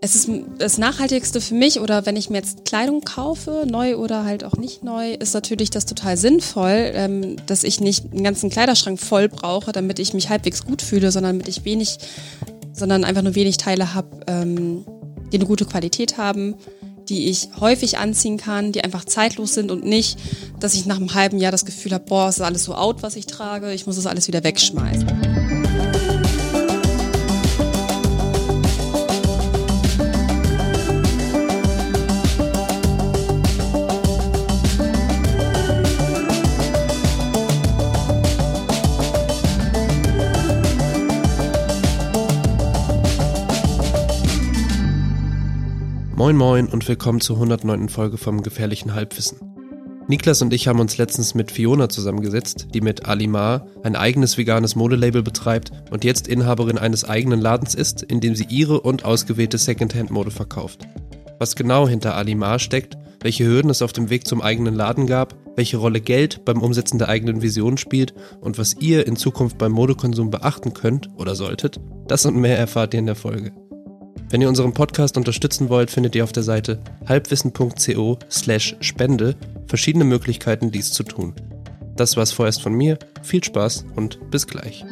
es ist das Nachhaltigste für mich oder wenn ich mir jetzt Kleidung kaufe, neu oder halt auch nicht neu, ist natürlich das total sinnvoll, ähm, dass ich nicht einen ganzen Kleiderschrank voll brauche, damit ich mich halbwegs gut fühle, sondern damit ich wenig, sondern einfach nur wenig Teile habe, ähm, die eine gute Qualität haben, die ich häufig anziehen kann, die einfach zeitlos sind und nicht, dass ich nach einem halben Jahr das Gefühl habe, boah, es ist alles so out, was ich trage, ich muss das alles wieder wegschmeißen. Moin Moin und willkommen zur 109. Folge vom Gefährlichen Halbwissen. Niklas und ich haben uns letztens mit Fiona zusammengesetzt, die mit Alimar ein eigenes veganes Modelabel betreibt und jetzt Inhaberin eines eigenen Ladens ist, in dem sie ihre und ausgewählte Secondhand-Mode verkauft. Was genau hinter Alimar steckt, welche Hürden es auf dem Weg zum eigenen Laden gab, welche Rolle Geld beim Umsetzen der eigenen Vision spielt und was ihr in Zukunft beim Modekonsum beachten könnt oder solltet, das und mehr erfahrt ihr in der Folge. Wenn ihr unseren Podcast unterstützen wollt, findet ihr auf der Seite halbwissen.co slash spende verschiedene Möglichkeiten, dies zu tun. Das war's vorerst von mir. Viel Spaß und bis gleich.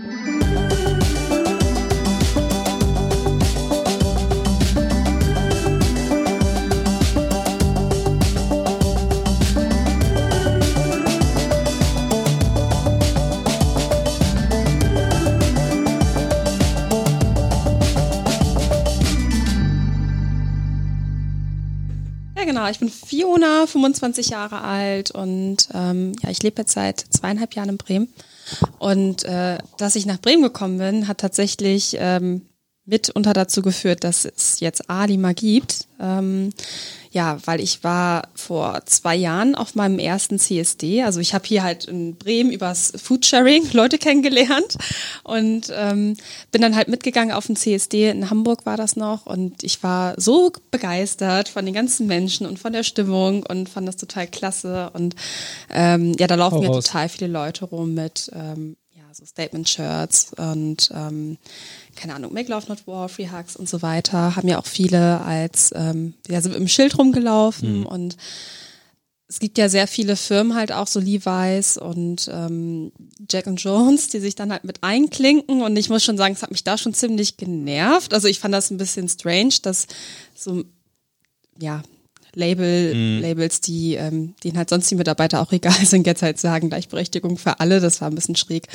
Ich bin Fiona, 25 Jahre alt und ähm, ja, ich lebe jetzt seit zweieinhalb Jahren in Bremen. Und äh, dass ich nach Bremen gekommen bin, hat tatsächlich ähm, mitunter dazu geführt, dass es jetzt Alima gibt. Ähm, ja, weil ich war vor zwei Jahren auf meinem ersten CSD. Also ich habe hier halt in Bremen übers Foodsharing Leute kennengelernt und ähm, bin dann halt mitgegangen auf den CSD. In Hamburg war das noch und ich war so begeistert von den ganzen Menschen und von der Stimmung und fand das total klasse. Und ähm, ja, da laufen mir total viele Leute rum mit ähm, ja, so Statement-Shirts und ähm, keine Ahnung, Make Love Not War, Free Hugs und so weiter, haben ja auch viele als, ähm, ja, sind im Schild rumgelaufen mhm. und es gibt ja sehr viele Firmen halt auch, so Levi's und ähm, Jack and Jones, die sich dann halt mit einklinken und ich muss schon sagen, es hat mich da schon ziemlich genervt. Also ich fand das ein bisschen strange, dass so, ja, Label, mhm. Labels, die, ähm, denen halt sonst die Mitarbeiter auch egal sind, jetzt halt sagen, Gleichberechtigung für alle, das war ein bisschen schräg.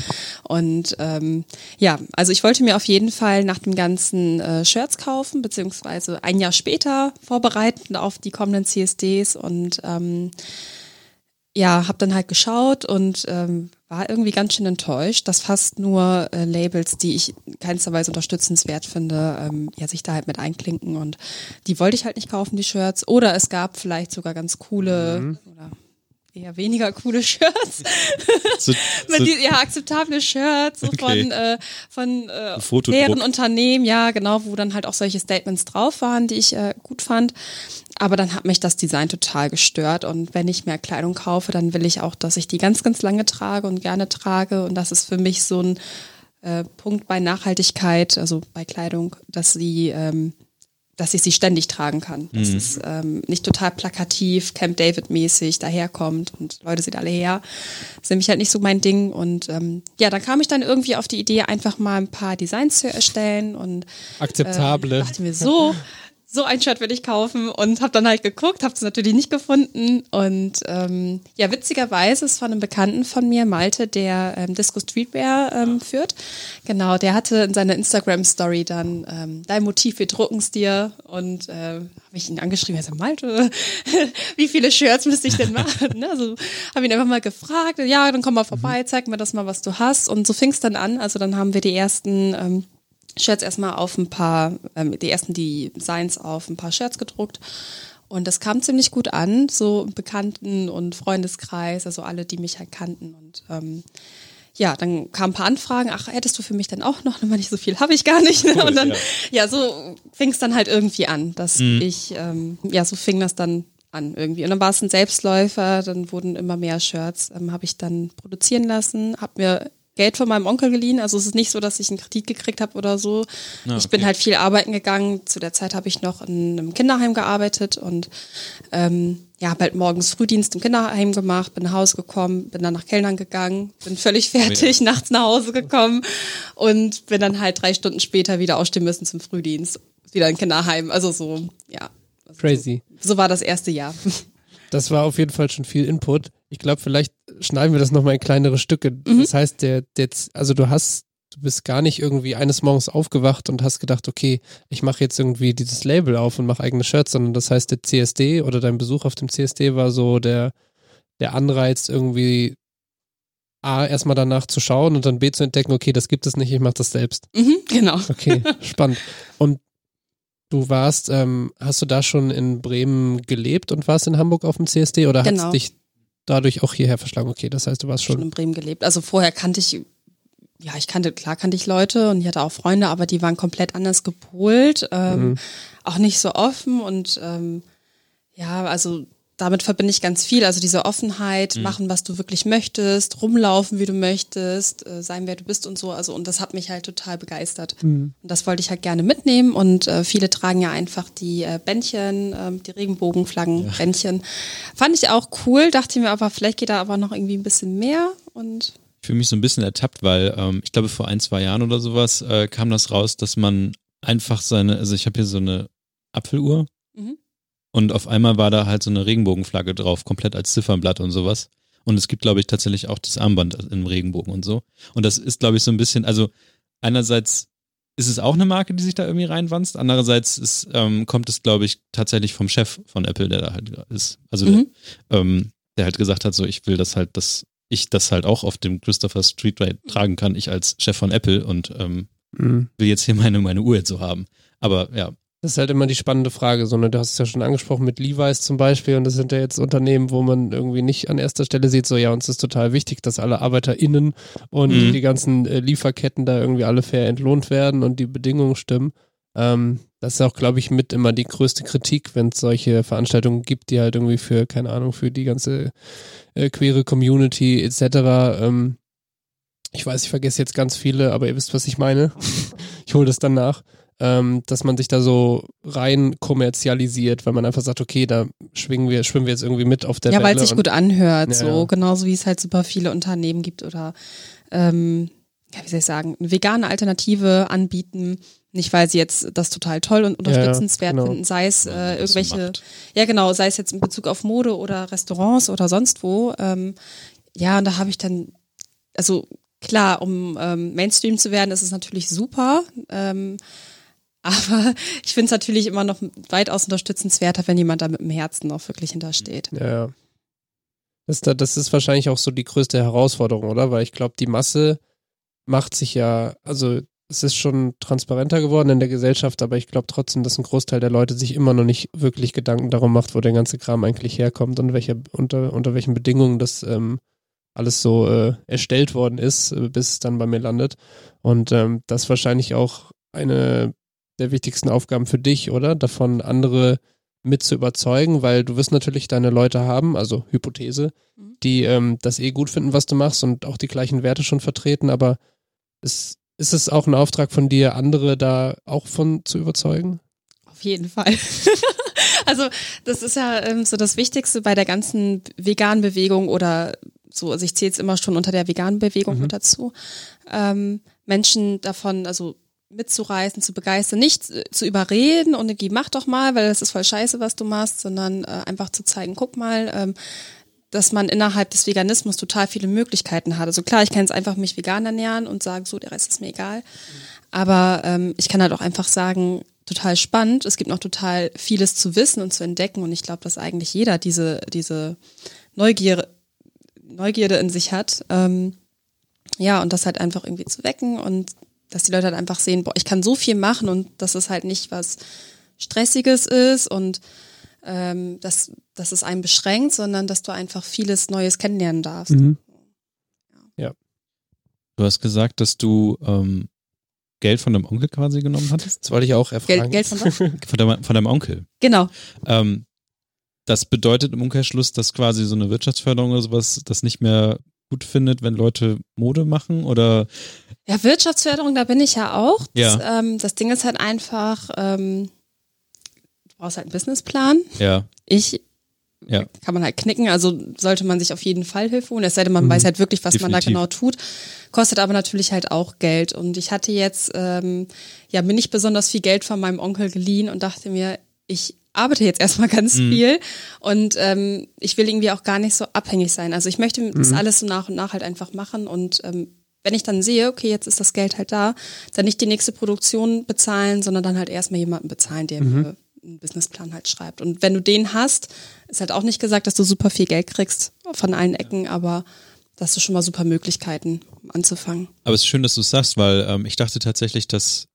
Und ähm, ja, also ich wollte mir auf jeden Fall nach dem ganzen äh, Shirts kaufen, beziehungsweise ein Jahr später vorbereiten auf die kommenden CSDs und ähm, ja, habe dann halt geschaut und ähm, war irgendwie ganz schön enttäuscht, dass fast nur äh, Labels, die ich keinster Weise unterstützenswert finde, ähm, ja, sich da halt mit einklinken und die wollte ich halt nicht kaufen, die Shirts. Oder es gab vielleicht sogar ganz coole mhm. oder eher weniger coole Shirts. So, so die, ja, akzeptable Shirts so okay. von, äh, von äh, deren Unternehmen, ja, genau, wo dann halt auch solche Statements drauf waren, die ich äh, gut fand. Aber dann hat mich das Design total gestört. Und wenn ich mehr Kleidung kaufe, dann will ich auch, dass ich die ganz, ganz lange trage und gerne trage. Und das ist für mich so ein äh, Punkt bei Nachhaltigkeit, also bei Kleidung, dass sie, ähm, dass ich sie ständig tragen kann. Dass mhm. es ähm, nicht total plakativ, Camp David-mäßig daherkommt und Leute sind alle her. Das ist nämlich halt nicht so mein Ding. Und ähm, ja, dann kam ich dann irgendwie auf die Idee, einfach mal ein paar Designs zu erstellen und akzeptable. Ähm, dachte mir so, so ein Shirt will ich kaufen und habe dann halt geguckt, habe es natürlich nicht gefunden. Und ähm, ja, witzigerweise ist von einem Bekannten von mir, Malte, der ähm, Disco Streetwear ähm, führt, genau, der hatte in seiner Instagram-Story dann ähm, dein Motiv, wir drucken es dir. Und äh, habe ich ihn angeschrieben, er sagt, Malte, wie viele Shirts müsste ich denn machen? ne? Also habe ihn einfach mal gefragt, ja, dann komm mal vorbei, zeig mir das mal, was du hast. Und so fing es dann an, also dann haben wir die ersten ähm, Shirts erstmal auf ein paar, ähm, die ersten Designs auf ein paar Shirts gedruckt. Und das kam ziemlich gut an, so im Bekannten- und Freundeskreis, also alle, die mich halt kannten. Und ähm, ja, dann kamen ein paar Anfragen, ach, hättest du für mich dann auch noch, war nicht so viel, habe ich gar nicht. Ne? Cool, und dann, ja, ja so fing es dann halt irgendwie an, dass mhm. ich, ähm, ja, so fing das dann an irgendwie. Und dann war es ein Selbstläufer, dann wurden immer mehr Shirts, ähm, habe ich dann produzieren lassen, habe mir Geld von meinem Onkel geliehen. Also es ist nicht so, dass ich einen Kredit gekriegt habe oder so. Ah, Ich bin okay. halt viel arbeiten gegangen. Zu der Zeit habe ich noch in einem Kinderheim gearbeitet und ähm, ja, habe halt morgens Frühdienst im Kinderheim gemacht, bin nach Hause gekommen, bin dann nach Kellnern gegangen, bin völlig fertig, nachts nach Hause gekommen und bin dann halt drei Stunden später wieder aufstehen müssen zum Frühdienst. Wieder in Kinderheim. Also so, ja. Also Crazy. So, so war das erste Jahr. Das war auf jeden Fall schon viel Input. Ich glaube, vielleicht schneiden wir das nochmal in kleinere Stücke. Mhm. Das heißt, der, der, also du hast, du bist gar nicht irgendwie eines Morgens aufgewacht und hast gedacht, okay, ich mache jetzt irgendwie dieses Label auf und mache eigene Shirts, sondern das heißt, der CSD oder dein Besuch auf dem CSD war so der, der Anreiz, irgendwie A, erstmal danach zu schauen und dann B zu entdecken, okay, das gibt es nicht, ich mache das selbst. Mhm, genau. Okay, spannend. Und du warst, ähm, hast du da schon in Bremen gelebt und warst in Hamburg auf dem CSD oder hat Genau. es dich dadurch auch hierher verschlagen? Okay, das heißt, du warst schon schon. in Bremen gelebt. Also vorher kannte ich, ja, ich kannte, klar kannte ich Leute und ich hatte auch Freunde, aber die waren komplett anders gepolt, ähm, Mhm. auch nicht so offen und ähm, ja, also damit verbinde ich ganz viel. Also diese Offenheit, machen, was du wirklich möchtest, rumlaufen, wie du möchtest, äh, sein, wer du bist und so. Also und das hat mich halt total begeistert. Und das wollte ich halt gerne mitnehmen. Und äh, viele tragen ja einfach die äh, Bändchen, ähm, die Regenbogenflaggen, Bändchen. Fand ich auch cool. Dachte mir aber, vielleicht geht da aber noch irgendwie ein bisschen mehr. Und Ich fühle mich so ein bisschen ertappt, weil ähm, ich glaube, vor ein, zwei Jahren oder sowas äh, kam das raus, dass man einfach seine, also ich habe hier so eine Apfeluhr Mhm. Und auf einmal war da halt so eine Regenbogenflagge drauf, komplett als Ziffernblatt und sowas. Und es gibt, glaube ich, tatsächlich auch das Armband im Regenbogen und so. Und das ist, glaube ich, so ein bisschen, also einerseits ist es auch eine Marke, die sich da irgendwie reinwanzt. Andererseits ist, ähm, kommt es, glaube ich, tatsächlich vom Chef von Apple, der da halt ist. Also Mhm. der, ähm, der halt gesagt hat, so ich will das halt, dass ich das halt auch auf dem Christopher Street Ride tragen kann, ich als Chef von Apple und ähm, Mhm. will jetzt hier meine, meine Uhr jetzt so haben. Aber ja, Das ist halt immer die spannende Frage. So, ne, du hast es ja schon angesprochen mit Levi's zum Beispiel und das sind ja jetzt Unternehmen, wo man irgendwie nicht an erster Stelle sieht, so ja, uns ist total wichtig, dass alle ArbeiterInnen und Mhm. die ganzen äh, Lieferketten da irgendwie alle fair entlohnt werden und die Bedingungen stimmen. Ähm, das ist auch, glaube ich, mit immer die größte Kritik, wenn es solche Veranstaltungen gibt, die halt irgendwie für, keine Ahnung, für die ganze äh, queere Community etc. Ähm, ich weiß, ich vergesse jetzt ganz viele, aber ihr wisst, was ich meine. ich hole das dann nach ähm, dass man sich da so rein kommerzialisiert, weil man einfach sagt, okay, da schwingen wir, schwimmen wir jetzt irgendwie mit auf der ja, weil es sich gut anhört, Ja, so ja. genauso wie es halt super viele Unternehmen gibt oder ähm, ja, wie soll ich sagen, eine vegane Alternative anbieten. Nicht, weil sie jetzt das total toll und unterstützenswert genau. finden, sei es äh, irgendwelche, macht. ja genau, sei es jetzt in Bezug auf Mode oder Restaurants oder sonst wo. Ähm, ja, und da habe ich dann, also klar, um ähm, Mainstream zu werden, ist es natürlich super. Ähm, aber ich finde es natürlich immer noch weitaus unterstützenswerter, wenn jemand da mit dem Herzen auch wirklich hintersteht. Ja. Das, da- das ist wahrscheinlich auch so die größte Herausforderung, oder? Weil ich glaube, die Masse macht sich ja, also es ist schon transparenter geworden in der Gesellschaft, aber ich glaube trotzdem, dass ein Großteil der Leute sich immer noch nicht wirklich Gedanken darum macht, wo der ganze Kram eigentlich herkommt und welche, unter, unter welchen Bedingungen das ähm, alles so äh, erstellt worden ist, äh, bis es dann bei mir landet. Und ähm, das wahrscheinlich auch eine der wichtigsten Aufgaben für dich, oder? Davon andere mit zu überzeugen, weil du wirst natürlich deine Leute haben, also Hypothese, Mhm. die ähm, das eh gut finden, was du machst und auch die gleichen Werte schon vertreten, aber ist, ist es auch ein Auftrag von dir, andere da auch von zu überzeugen? Auf jeden Fall. also das ist ja ähm, so das Wichtigste bei der ganzen veganen Bewegung oder so, also ich zähle es immer schon unter der veganen Bewegung Mhm. mit dazu, ähm, Menschen davon, also mitzureißen, zu begeistern, nicht äh, zu überreden und irgendwie mach doch mal, weil das ist voll scheiße, was du machst, sondern äh, einfach zu zeigen, guck mal, ähm, dass man innerhalb des Veganismus total viele Möglichkeiten hat. Also klar, ich kann jetzt einfach mich vegan ernähren und sagen, so, der Rest ist mir egal. Aber ähm, ich kann halt auch einfach sagen, total spannend. Es gibt noch total vieles zu wissen und zu entdecken. Und ich glaube, dass eigentlich jeder diese, diese Neugier, Neugierde in sich hat. Ähm, ja, und das halt einfach irgendwie zu wecken und dass die Leute halt einfach sehen, boah, ich kann so viel machen und dass es halt nicht was Stressiges ist und ähm, dass, dass es einen beschränkt, sondern dass du einfach vieles Neues kennenlernen darfst. Mhm. Du hast gesagt, dass du ähm, Geld von deinem Onkel quasi genommen hattest? Das wollte ich auch erfragen. Geld, Geld von was? Von deinem, von deinem Onkel. Genau. Ähm, das bedeutet im Umkehrschluss, dass quasi so eine Wirtschaftsförderung oder sowas das nicht mehr gut findet, wenn Leute Mode machen oder? Ja, Wirtschaftsförderung, da bin ich ja auch. Ja. Das, ähm, das Ding ist halt einfach, ähm, du brauchst halt einen Businessplan. Ja. Ich Ja. kann man halt knicken, also sollte man sich auf jeden Fall Hilfe holen, es sei denn, man Mhm. weiß halt wirklich, was man da Definitiv. genau tut. Kostet aber natürlich halt auch Geld. Und ich hatte jetzt ähm, ja mir nicht besonders viel Geld von meinem Onkel geliehen und dachte mir, ich arbeite jetzt erstmal ganz Mhm. viel und ähm, ich will irgendwie auch gar nicht so abhängig sein. Also ich möchte Mhm. das alles so nach und nach halt einfach machen und ähm, wenn ich dann sehe, okay, jetzt ist das Geld halt da, dann nicht die nächste Produktion bezahlen, sondern dann halt erstmal jemanden bezahlen, der Mhm. mir einen Businessplan halt schreibt. Und wenn du den hast, ist halt auch nicht gesagt, dass du super viel Geld kriegst von allen Ecken, aber da hast du schon mal super Möglichkeiten, um anzufangen. Aber es ist schön, dass du es sagst, weil ähm, ich dachte tatsächlich, dass,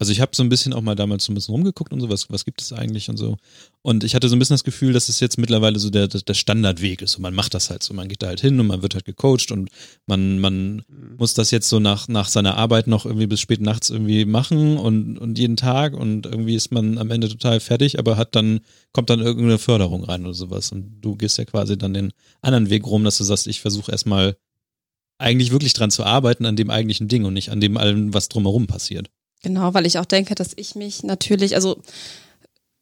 also ich habe so ein bisschen auch mal damals so ein bisschen rumgeguckt und so, was, was gibt es eigentlich und so. Und ich hatte so ein bisschen das Gefühl, dass es jetzt mittlerweile so der, der Standardweg ist. Und man macht das halt so. Man geht da halt hin und man wird halt gecoacht und man, man muss das jetzt so nach, nach seiner Arbeit noch irgendwie bis spät nachts irgendwie machen und, und jeden Tag und irgendwie ist man am Ende total fertig, aber hat dann, kommt dann irgendeine Förderung rein oder sowas. Und du gehst ja quasi dann den anderen Weg rum, dass du sagst, ich versuche erstmal eigentlich wirklich dran zu arbeiten, an dem eigentlichen Ding und nicht an dem allem, was drumherum passiert. Genau, weil ich auch denke, dass ich mich natürlich, also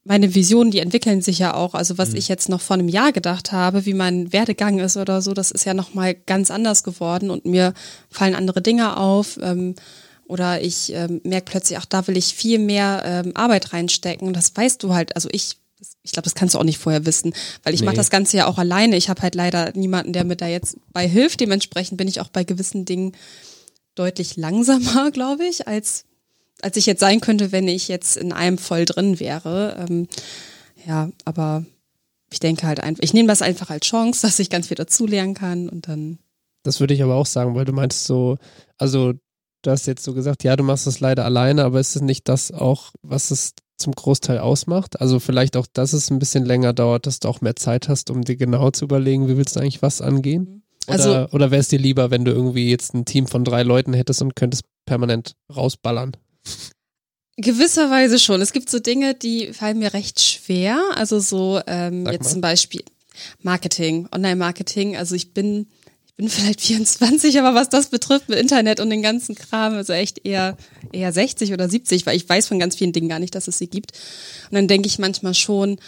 meine Visionen, die entwickeln sich ja auch. Also was ich jetzt noch vor einem Jahr gedacht habe, wie mein Werdegang ist oder so, das ist ja noch mal ganz anders geworden und mir fallen andere Dinge auf. Ähm, oder ich ähm, merke plötzlich, ach, da will ich viel mehr ähm, Arbeit reinstecken. Und das weißt du halt, also ich, ich glaube, das kannst du auch nicht vorher wissen, weil ich Nee. mache das Ganze ja auch alleine. Ich habe halt leider niemanden, der mir da jetzt bei hilft. Dementsprechend bin ich auch bei gewissen Dingen deutlich langsamer, glaube ich, als als ich jetzt sein könnte, wenn ich jetzt in einem voll drin wäre. Ähm, ja, aber ich denke halt einfach, ich nehme das einfach als Chance, dass ich ganz viel dazulernen kann und dann. Das würde ich aber auch sagen, weil du meinst so, also du hast jetzt so gesagt, ja, du machst das leider alleine, aber ist es nicht das auch, was es zum Großteil ausmacht? Also vielleicht auch, dass es ein bisschen länger dauert, dass du auch mehr Zeit hast, um dir genau zu überlegen, wie willst du eigentlich was angehen? Oder, Also- oder wäre es dir lieber, wenn du irgendwie jetzt ein Team von drei Leuten hättest und könntest permanent rausballern? Gewisserweise schon. Es gibt so Dinge, die fallen mir recht schwer. Also so ähm, Sag jetzt mal. zum Beispiel Marketing, Online-Marketing. Also ich bin, ich bin vielleicht 24, aber was das betrifft mit Internet und den ganzen Kram, also echt eher eher 60 oder 70, weil ich weiß von ganz vielen Dingen gar nicht, dass es sie gibt. Und dann denke ich manchmal schon,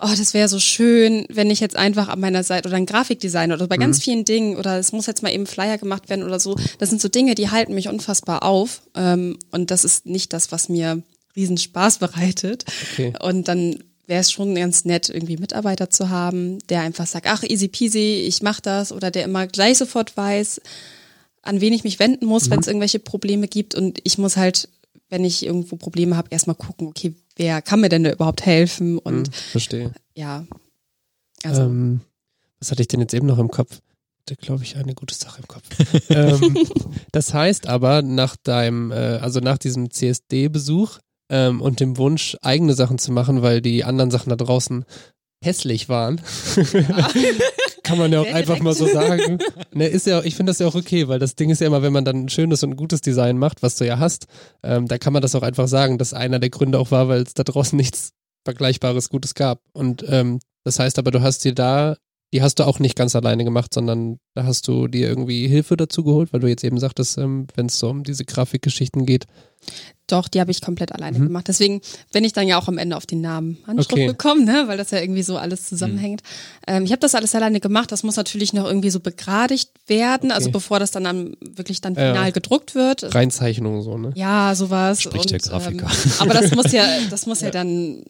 oh, das wäre so schön, wenn ich jetzt einfach an meiner Seite oder ein Grafikdesign oder bei ganz vielen Dingen oder es muss jetzt mal eben Flyer gemacht werden oder so. Das sind so Dinge, die halten mich unfassbar auf. Ähm, und das ist nicht das, was mir riesen Spaß bereitet. Okay. Und dann wäre es schon ganz nett, irgendwie Mitarbeiter zu haben, der einfach sagt, ach, easy peasy, ich mach das oder der immer gleich sofort weiß, an wen ich mich wenden muss, wenn es irgendwelche Probleme gibt. Und ich muss halt, wenn ich irgendwo Probleme habe, erstmal gucken, okay, wer kann mir denn da überhaupt helfen? Und Hm, verstehe. ja, also Ähm, was hatte ich denn jetzt eben noch im Kopf? Da glaube ich eine gute Sache im Kopf. ähm, das heißt aber, nach deinem, äh, also nach diesem CSD-Besuch ähm, und dem Wunsch, eigene Sachen zu machen, weil die anderen Sachen da draußen hässlich waren, kann man ja auch einfach mal so sagen. Ne, ist ja, ich finde das ja auch okay, weil das Ding ist ja immer, wenn man dann ein schönes und gutes Design macht, was du ja hast, ähm, da kann man das auch einfach sagen, dass einer der Gründe auch war, weil es da draußen nichts Vergleichbares Gutes gab. Und ähm, das heißt aber, du hast dir da, die hast du auch nicht ganz alleine gemacht, sondern da hast du dir irgendwie Hilfe dazu geholt, weil du jetzt eben sagtest, ähm, wenn es so um diese Grafikgeschichten geht. doch, die habe ich komplett alleine Mhm. gemacht. Deswegen bin ich dann ja auch am Ende auf den Namen Handschrift Okay. gekommen, ne? weil das ja irgendwie so alles zusammenhängt. Ähm, ich habe das alles alleine gemacht. Das muss natürlich noch irgendwie so begradigt werden, also Okay. bevor das dann, dann wirklich dann Ja. final gedruckt wird. Reinzeichnungen so, ne? Ja, sowas. Spricht der Grafiker. Ähm, aber das muss ja, das muss ja, dann,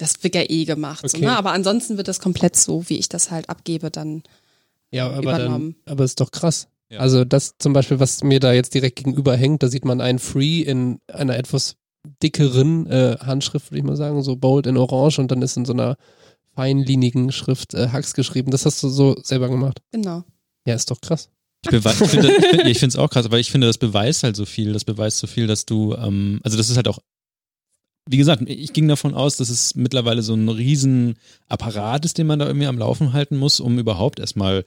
das wird ja eh gemacht. So, Okay. ne? Aber ansonsten wird das komplett so, wie ich das halt abgebe, dann. Ja, aber Übernommen. dann, aber ist doch krass. Ja. Also das zum Beispiel, was mir da jetzt direkt gegenüber hängt, da sieht man ein Free in einer etwas dickeren äh, Handschrift, würde ich mal sagen, so bold in orange und dann ist in so einer feinlinigen Schrift äh, Hacks geschrieben. Das hast du so selber gemacht. Genau. Ja, ist doch krass. Ich, bewe- ich finde ich find, ja, ich finde es auch krass, aber ich finde, das beweist halt so viel. Das beweist so viel, dass du, ähm, also das ist halt auch, wie gesagt, ich ging davon aus, dass es mittlerweile so ein riesen Apparat ist, den man da irgendwie am Laufen halten muss, um überhaupt erstmal,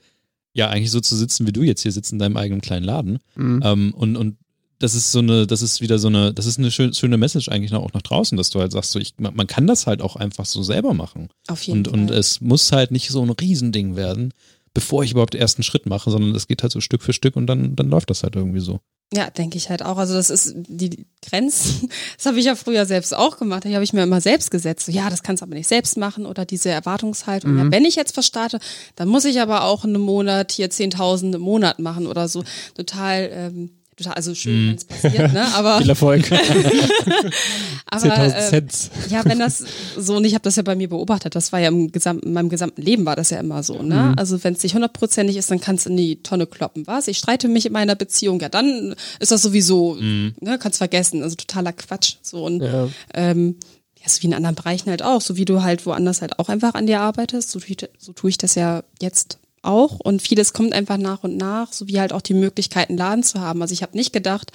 ja, eigentlich so zu sitzen, wie du jetzt hier sitzt in deinem eigenen kleinen Laden. Mhm. Ähm, und, und das ist so eine, das ist wieder so eine, das ist eine schön, schöne Message eigentlich auch nach draußen, dass du halt sagst, so ich, man, kann das halt auch einfach so selber machen. Auf jeden Und, und Fall. es muss halt nicht so ein Riesending werden. Bevor ich überhaupt den ersten Schritt mache, sondern es geht halt so Stück für Stück und dann, dann läuft das halt irgendwie so. Ja, denke ich halt auch. Also das ist die Grenzen, das habe ich ja früher selbst auch gemacht. Die habe ich mir immer selbst gesetzt. So, ja, das kannst du aber nicht selbst machen oder diese Erwartungshaltung. Mhm. Ja, wenn ich jetzt was starte, dann muss ich aber auch in einem Monat hier 10.000 im Monat machen oder so. Total ähm, total, also schön, mm. wenn es passiert, ne? Aber viel Erfolg. aber äh, ja, wenn das so und ich habe das ja bei mir beobachtet, das war ja im gesamten, in meinem gesamten Leben war das ja immer so, ne? Mm. Also wenn es nicht hundertprozentig ist, dann kannst du in die Tonne kloppen, was? Ich streite mich in meiner Beziehung, ja, dann ist das sowieso, mm. ne? Kannst vergessen, also totaler Quatsch, so und ja. ähm, ja, so wie in anderen Bereichen halt auch, so wie du halt woanders halt auch einfach an dir arbeitest, so, so tue ich das ja jetzt auch und vieles kommt einfach nach und nach, so wie halt auch die Möglichkeiten, Laden zu haben. Also ich habe nicht gedacht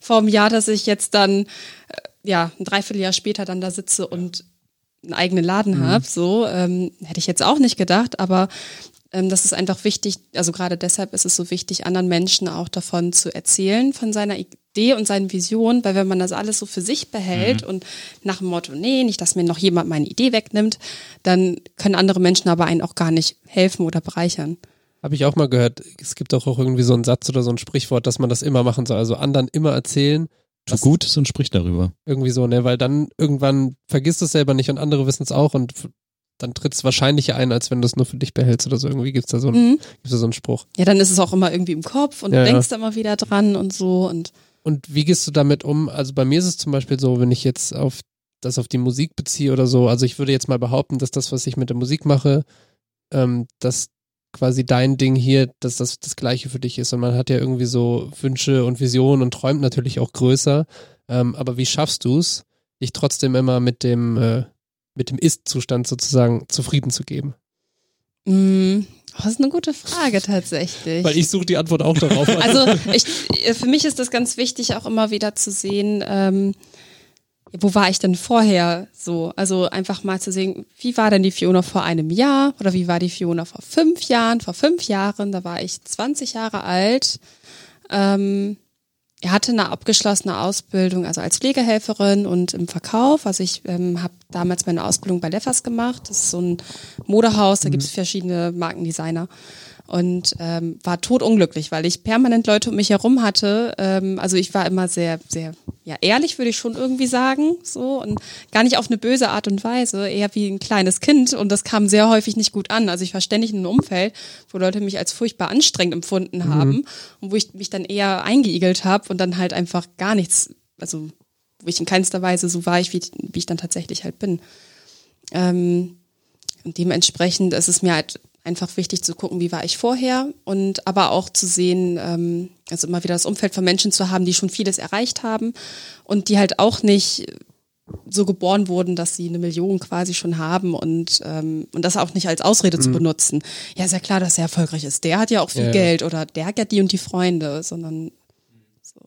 vor einem Jahr, dass ich jetzt dann, äh, ja, ein Dreivierteljahr später dann da sitze und einen eigenen Laden mhm. habe. So ähm, hätte ich jetzt auch nicht gedacht, aber ähm, das ist einfach wichtig, also gerade deshalb ist es so wichtig, anderen Menschen auch davon zu erzählen, von seiner Idee und seinen Visionen, weil wenn man das alles so für sich behält mhm. und nach dem Motto, nee, nicht, dass mir noch jemand meine Idee wegnimmt, dann können andere Menschen aber einen auch gar nicht helfen oder bereichern. Habe ich auch mal gehört, es gibt auch irgendwie so einen Satz oder so ein Sprichwort, dass man das immer machen soll, also anderen immer erzählen, Tu Gutes und sprich darüber. Irgendwie so, ne, weil dann irgendwann vergisst du es selber nicht und andere wissen es auch und dann tritt es wahrscheinlicher ein, als wenn du es nur für dich behältst oder so. Irgendwie gibt es da, so mhm. da so einen Spruch. Ja, dann ist es auch immer irgendwie im Kopf und ja, du denkst ja. immer wieder dran und so. Und, und wie gehst du damit um? Also bei mir ist es zum Beispiel so, wenn ich jetzt auf das auf die Musik beziehe oder so, also ich würde jetzt mal behaupten, dass das, was ich mit der Musik mache, ähm, dass quasi dein Ding hier, dass das das Gleiche für dich ist. Und man hat ja irgendwie so Wünsche und Visionen und träumt natürlich auch größer. Ähm, aber wie schaffst du es, dich trotzdem immer mit dem äh, mit dem Ist-Zustand sozusagen zufrieden zu geben? Mm, das ist eine gute Frage tatsächlich. Weil ich suche die Antwort auch darauf. also ich, für mich ist das ganz wichtig, auch immer wieder zu sehen, ähm, wo war ich denn vorher so? Also einfach mal zu sehen, wie war denn die Fiona vor einem Jahr oder wie war die Fiona vor fünf Jahren? Vor fünf Jahren, da war ich 20 Jahre alt. Ähm, er hatte eine abgeschlossene Ausbildung, also als Pflegehelferin und im Verkauf. Also ich ähm, habe damals meine Ausbildung bei Leffers gemacht. Das ist so ein Modehaus, da mhm. gibt es verschiedene Markendesigner und ähm, war totunglücklich, weil ich permanent Leute um mich herum hatte. Ähm, also ich war immer sehr, sehr ja ehrlich, würde ich schon irgendwie sagen, so und gar nicht auf eine böse Art und Weise, eher wie ein kleines Kind und das kam sehr häufig nicht gut an. Also ich war ständig in einem Umfeld, wo Leute mich als furchtbar anstrengend empfunden mhm. haben und wo ich mich dann eher eingeigelt habe und dann halt einfach gar nichts, also wo ich in keinster Weise so war, ich, wie, wie ich dann tatsächlich halt bin. Ähm, und dementsprechend ist es mir halt einfach wichtig zu gucken, wie war ich vorher und aber auch zu sehen, ähm, also immer wieder das Umfeld von Menschen zu haben, die schon vieles erreicht haben und die halt auch nicht so geboren wurden, dass sie eine Million quasi schon haben und, ähm, und das auch nicht als Ausrede mhm. zu benutzen. Ja, ist ja klar, dass er erfolgreich ist. Der hat ja auch viel ja, Geld oder der hat ja die und die Freunde, sondern so.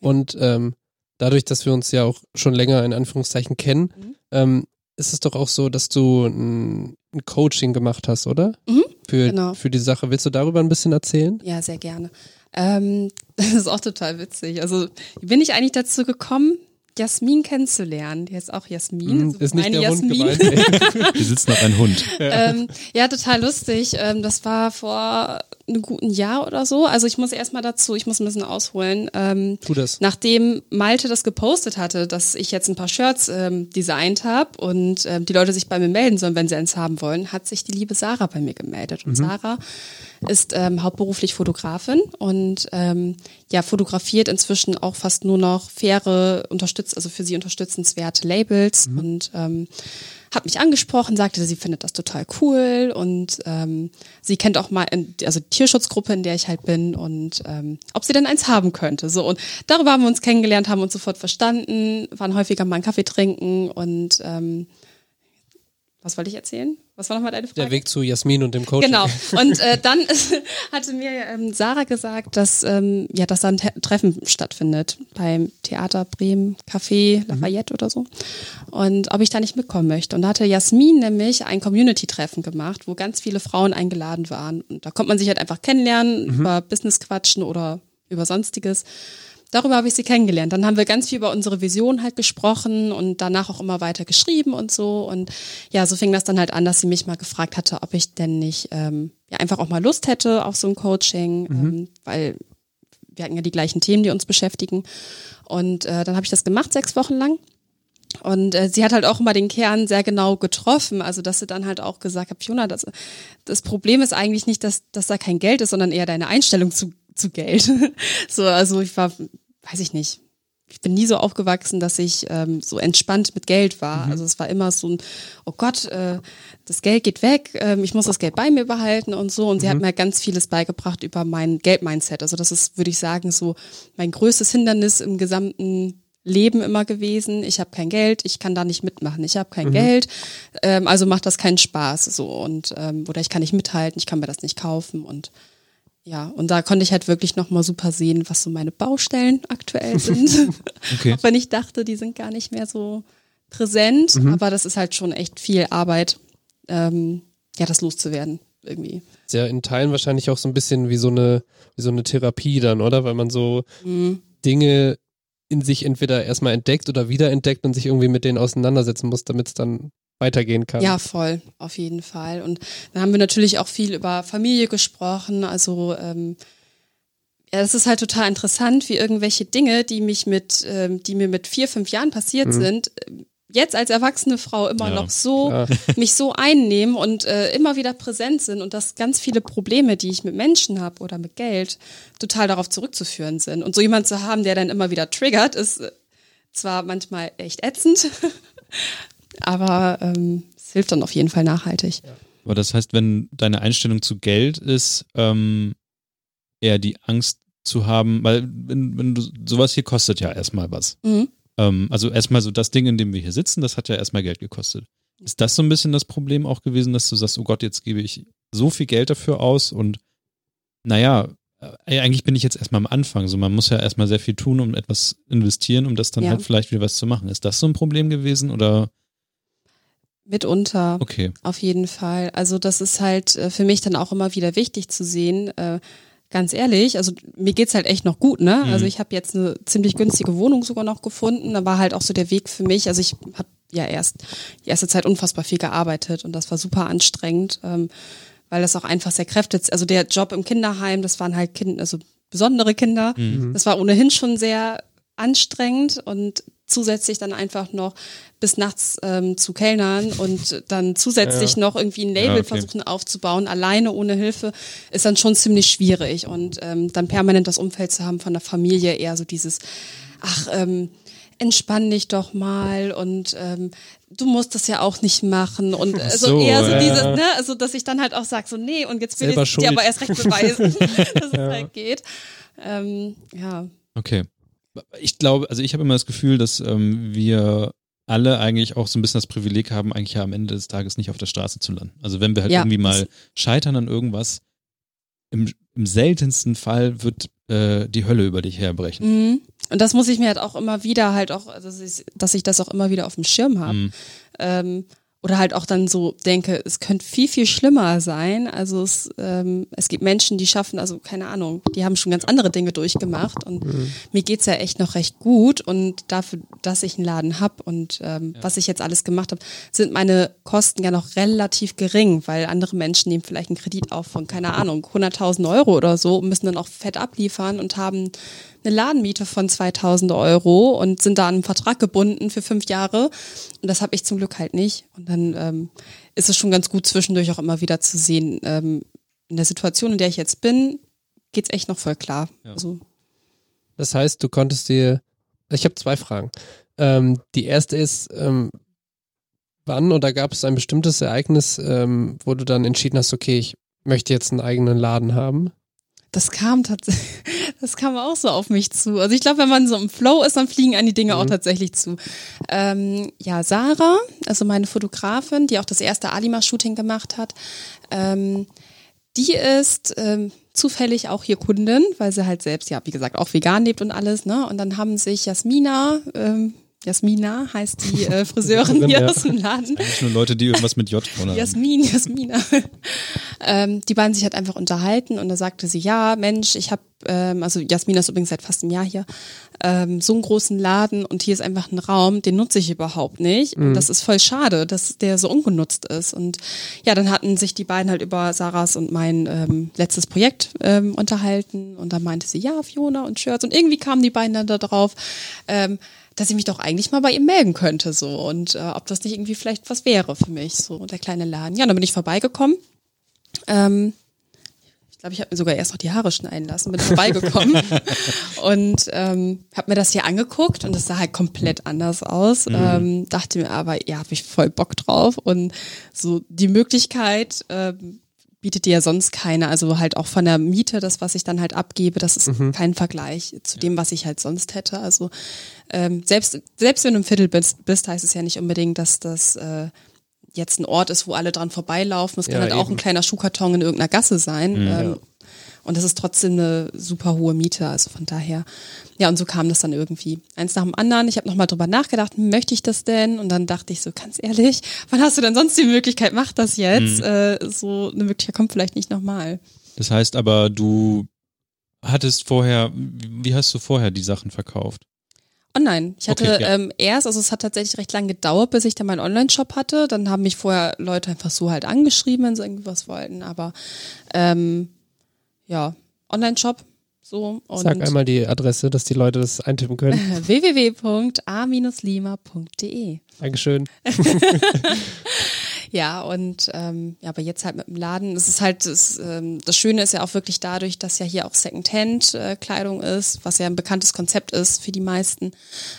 Und ähm, dadurch, dass wir uns ja auch schon länger in Anführungszeichen kennen, mhm. ähm, ist es doch auch so, dass du ein, ein Coaching gemacht hast, oder? Mhm, für, genau. für die Sache. Willst du darüber ein bisschen erzählen? Ja, sehr gerne. Ähm, das ist auch total witzig. Also, wie bin ich eigentlich dazu gekommen? Jasmin kennenzulernen. Die heißt auch Jasmin. Mm, ist nicht der Jasmin. Hund gemeint. Hier sitzt noch ein Hund. Ja, ähm, ja total lustig. Ähm, das war vor einem guten Jahr oder so. Also ich muss erstmal dazu, ich muss ein bisschen ausholen. Ähm, tu das. Nachdem Malte das gepostet hatte, dass ich jetzt ein paar Shirts ähm, designt habe und ähm, die Leute sich bei mir melden sollen, wenn sie eins haben wollen, hat sich die liebe Sarah bei mir gemeldet. Und mhm. Sarah ist ähm, hauptberuflich Fotografin und ähm, ja fotografiert inzwischen auch fast nur noch faire unterstützt, also für sie unterstützenswerte Labels mhm. und ähm, hat mich angesprochen, sagte, sie findet das total cool und ähm, sie kennt auch mal, in, also die Tierschutzgruppe, in der ich halt bin und ähm, ob sie denn eins haben könnte. So und darüber haben wir uns kennengelernt, haben uns sofort verstanden, waren häufiger mal einen Kaffee trinken und ähm, was wollte ich erzählen? Was war nochmal deine Frage? Der Weg zu Jasmin und dem Coaching. Genau. Und äh, dann hatte mir ähm, Sarah gesagt, dass ähm, ja, dass da ein Treffen stattfindet beim Theater Bremen Café Lafayette mhm. oder so. Und ob ich da nicht mitkommen möchte. Und da hatte Jasmin nämlich ein Community-Treffen gemacht, wo ganz viele Frauen eingeladen waren. Und da kommt man sich halt einfach kennenlernen, mhm. über Business quatschen oder über sonstiges. Darüber habe ich sie kennengelernt. Dann haben wir ganz viel über unsere Vision halt gesprochen und danach auch immer weiter geschrieben und so. Und ja, so fing das dann halt an, dass sie mich mal gefragt hatte, ob ich denn nicht ähm, ja einfach auch mal Lust hätte auf so ein Coaching, mhm. ähm, weil wir hatten ja die gleichen Themen, die uns beschäftigen. Und äh, dann habe ich das gemacht, sechs Wochen lang. Und äh, sie hat halt auch immer den Kern sehr genau getroffen. Also, dass sie dann halt auch gesagt hat, Fiona, das, das Problem ist eigentlich nicht, dass, dass da kein Geld ist, sondern eher deine Einstellung zu, zu Geld. so, also ich war, weiß ich nicht, ich bin nie so aufgewachsen, dass ich ähm, so entspannt mit Geld war. Mhm. Also es war immer so ein, oh Gott, äh, das Geld geht weg, ähm, ich muss das Geld bei mir behalten und so. Und mhm. sie hat mhm. mir ganz vieles beigebracht über mein Geldmindset. Also das ist, würde ich sagen, so mein größtes Hindernis im gesamten Leben immer gewesen. Ich habe kein Geld, ich kann da nicht mitmachen. Ich habe kein mhm. Geld, ähm, also macht das keinen Spaß. So und ähm, oder ich kann nicht mithalten, ich kann mir das nicht kaufen und ja, und da konnte ich halt wirklich nochmal super sehen, was so meine Baustellen aktuell sind. okay. Auch wenn ich dachte, die sind gar nicht mehr so präsent, mhm. aber das ist halt schon echt viel Arbeit, ähm, ja, das loszuwerden irgendwie. Ist ja in Teilen wahrscheinlich auch so ein bisschen wie so eine, wie so eine Therapie dann, oder? Weil man so mhm. Dinge in sich entweder erstmal entdeckt oder wiederentdeckt und sich irgendwie mit denen auseinandersetzen muss, damit es dann weitergehen kann. Ja, voll, auf jeden Fall. Und dann haben wir natürlich auch viel über Familie gesprochen. Also ähm, ja, es ist halt total interessant, wie irgendwelche Dinge, die mich mit, ähm, die mir mit vier, fünf Jahren passiert mhm. sind, jetzt als erwachsene Frau immer ja, noch so klar. mich so einnehmen und äh, immer wieder präsent sind und dass ganz viele Probleme, die ich mit Menschen habe oder mit Geld, total darauf zurückzuführen sind. Und so jemand zu haben, der dann immer wieder triggert, ist äh, zwar manchmal echt ätzend, aber ähm, es hilft dann auf jeden Fall nachhaltig. Aber das heißt, wenn deine Einstellung zu Geld ist, ähm, eher die Angst zu haben, weil wenn, wenn du sowas hier kostet ja erstmal was. Mhm. Ähm, also erstmal so das Ding, in dem wir hier sitzen, das hat ja erstmal Geld gekostet. Ist das so ein bisschen das Problem auch gewesen, dass du sagst, oh Gott, jetzt gebe ich so viel Geld dafür aus und naja, äh, eigentlich bin ich jetzt erstmal am Anfang. So, man muss ja erstmal sehr viel tun, um etwas investieren, um das dann ja. halt vielleicht wieder was zu machen. Ist das so ein Problem gewesen oder? Mitunter. Okay. Auf jeden Fall. Also das ist halt äh, für mich dann auch immer wieder wichtig zu sehen. Äh, ganz ehrlich, also mir geht's halt echt noch gut, ne? Mhm. Also ich habe jetzt eine ziemlich günstige Wohnung sogar noch gefunden. Da war halt auch so der Weg für mich. Also ich habe ja erst die erste Zeit unfassbar viel gearbeitet und das war super anstrengend, ähm, weil das auch einfach sehr kräftig. Also der Job im Kinderheim, das waren halt Kinder, also besondere Kinder. Mhm. Das war ohnehin schon sehr anstrengend und zusätzlich dann einfach noch bis nachts ähm, zu Kellnern und dann zusätzlich ja. noch irgendwie ein Label ja, okay. versuchen aufzubauen, alleine ohne Hilfe, ist dann schon ziemlich schwierig. Und ähm, dann permanent das Umfeld zu haben von der Familie, eher so dieses, ach, ähm, entspann dich doch mal und ähm, du musst das ja auch nicht machen und also so, eher so ja. dieses, ne, also dass ich dann halt auch sag so nee und jetzt will ich dir aber erst recht beweisen, dass es halt geht. Ähm, ja. Okay ich glaube, also ich habe immer das Gefühl, dass ähm, wir alle eigentlich auch so ein bisschen das Privileg haben, eigentlich ja am Ende des Tages nicht auf der Straße zu landen. Also wenn wir halt ja. irgendwie mal scheitern an irgendwas, im, im seltensten Fall wird äh, die Hölle über dich herbrechen. Mhm. Und das muss ich mir halt auch immer wieder halt auch, dass ich, dass ich das auch immer wieder auf dem Schirm habe. Mhm. Ähm, oder halt auch dann so denke, es könnte viel, viel schlimmer sein. Also es, ähm, es gibt Menschen, die schaffen, also keine Ahnung, die haben schon ganz andere Dinge durchgemacht und mhm. mir geht's ja echt noch recht gut und dafür, dass ich einen Laden hab und ähm, ja. was ich jetzt alles gemacht habe, sind meine Kosten ja noch relativ gering, weil andere Menschen nehmen vielleicht einen Kredit auf von, keine Ahnung, 100.000 Euro oder so und müssen dann auch fett abliefern und haben eine Ladenmiete von 2000 Euro und sind da an einen Vertrag gebunden für fünf Jahre. Und das habe ich zum Glück halt nicht. Und dann ähm, ist es schon ganz gut zwischendurch auch immer wieder zu sehen, ähm, in der Situation, in der ich jetzt bin, geht's echt noch voll klar. Ja. Also, das heißt, du konntest dir, ich habe zwei Fragen. Ähm, die erste ist, ähm, wann oder gab es ein bestimmtes Ereignis, ähm, wo du dann entschieden hast, okay, ich möchte jetzt einen eigenen Laden haben? Das kam tatsächlich, das kam auch so auf mich zu. Also ich glaube, wenn man so im Flow ist, dann fliegen an die Dinge mhm. auch tatsächlich zu. Ähm, ja, Sarah, also meine Fotografin, die auch das erste Alima-Shooting gemacht hat, ähm, die ist ähm, zufällig auch hier Kundin, weil sie halt selbst, ja, wie gesagt, auch vegan lebt und alles, ne? Und dann haben sich Jasmina, ähm, Jasmina heißt die äh, Friseurin hier ja. aus dem Laden. Eigentlich nur Leute, die irgendwas mit J haben. Jasmin, Jasmina. ähm, die beiden sich halt einfach unterhalten und da sagte sie, ja, Mensch, ich habe, ähm, also Jasmina ist übrigens seit fast einem Jahr hier, ähm, so einen großen Laden und hier ist einfach ein Raum, den nutze ich überhaupt nicht. Und das ist voll schade, dass der so ungenutzt ist. Und ja, dann hatten sich die beiden halt über Sarahs und mein ähm, letztes Projekt ähm, unterhalten und dann meinte sie, ja, Fiona und Shirts und irgendwie kamen die beiden dann da drauf, ähm, dass ich mich doch eigentlich mal bei ihm melden könnte so und äh, ob das nicht irgendwie vielleicht was wäre für mich so der kleine Laden. Ja, dann bin ich vorbeigekommen. Ähm, ich glaube, ich habe mir sogar erst noch die Haare schneiden lassen, bin vorbeigekommen und ähm, habe mir das hier angeguckt und es sah halt komplett anders aus. Ähm, dachte mir aber, ja, habe ich voll Bock drauf und so die Möglichkeit ähm, bietet dir ja sonst keine. Also halt auch von der Miete, das, was ich dann halt abgebe, das ist kein Vergleich zu dem, was ich halt sonst hätte. Also ähm, selbst, selbst wenn du im Viertel bist, bist, heißt es ja nicht unbedingt, dass das äh, jetzt ein Ort ist, wo alle dran vorbeilaufen. Es kann Ja, halt auch eben. ein kleiner Schuhkarton in irgendeiner Gasse sein. ähm, Und das ist trotzdem eine super hohe Miete. Also von daher, ja, und so kam das dann irgendwie. Eins nach dem anderen. Ich habe nochmal drüber nachgedacht, möchte ich das denn? Und dann dachte ich so, ganz ehrlich, wann hast du denn sonst die Möglichkeit? Mach das jetzt. Äh, so eine Möglichkeit kommt vielleicht nicht nochmal. Das heißt aber, du hattest vorher, wie hast du vorher die Sachen verkauft? Online. Ich hatte Okay, ja. ähm, erst, also es hat tatsächlich recht lange gedauert, bis ich dann meinen Online-Shop hatte. Dann haben mich vorher Leute einfach so halt angeschrieben, wenn sie irgendwie was wollten. Aber ähm, ja, Online-Shop so Sag einmal die Adresse, dass die Leute das eintippen können. www.a-lima.de. Dankeschön. Ja, und ähm, ja, aber jetzt halt mit dem Laden, es ist halt, das, ähm, das Schöne ist ja auch wirklich dadurch, dass ja hier auch Secondhand-Kleidung ist, was ja ein bekanntes Konzept ist für die meisten,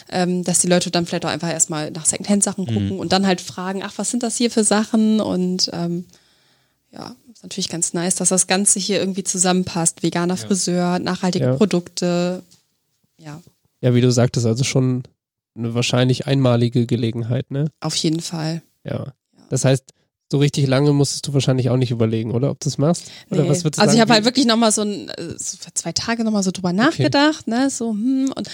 ähm, dass die Leute dann vielleicht auch einfach erstmal nach Secondhand-Sachen gucken und dann halt fragen, ach, was sind das hier für Sachen? Und ähm, ja, ist natürlich ganz nice, dass das Ganze hier irgendwie zusammenpasst. Veganer Friseur, nachhaltige Ja. Produkte, ja, Ja, wie du sagtest, also schon eine wahrscheinlich einmalige Gelegenheit, ne? auf jeden Fall. Ja. Das heißt, so richtig lange musstest du wahrscheinlich auch nicht überlegen, oder? Ob du es machst? Oder Nee. was würdest du also ich sagen, habe halt wirklich nochmal so, ein, äh, so zwei Tage nochmal so drüber nachgedacht, ne, so, hm, und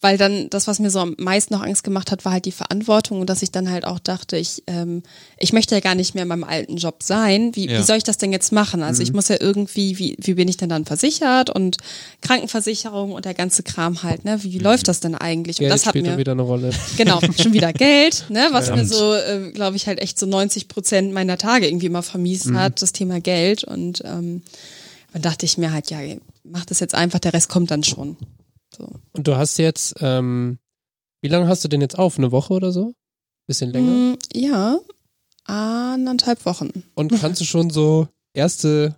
weil dann das, was mir so am meisten noch Angst gemacht hat, war halt die Verantwortung und dass ich dann halt auch dachte, ich, ähm, ich möchte ja gar nicht mehr in meinem alten Job sein. Wie, Ja. wie soll ich das denn jetzt machen? Also Mhm. ich muss ja irgendwie, wie, wie bin ich denn dann versichert und Krankenversicherung und der ganze Kram halt, ne? Wie, wie läuft das denn eigentlich? Und Mhm. Geld das hat spielt mir wieder eine Rolle. Genau, schon wieder Geld, ne, was mir Verdammt. so, äh, glaube ich, halt echt so 90 Prozent meiner Tage irgendwie immer vermiest Mhm. hat, das Thema Geld. Und ähm, dann dachte ich mir halt, ja, mach das jetzt einfach, der Rest kommt dann schon. So. Und du hast jetzt, ähm, wie lange hast du denn jetzt auf? Eine Woche oder so? Bisschen länger? Mm, ja, anderthalb Wochen. Und kannst du schon so erste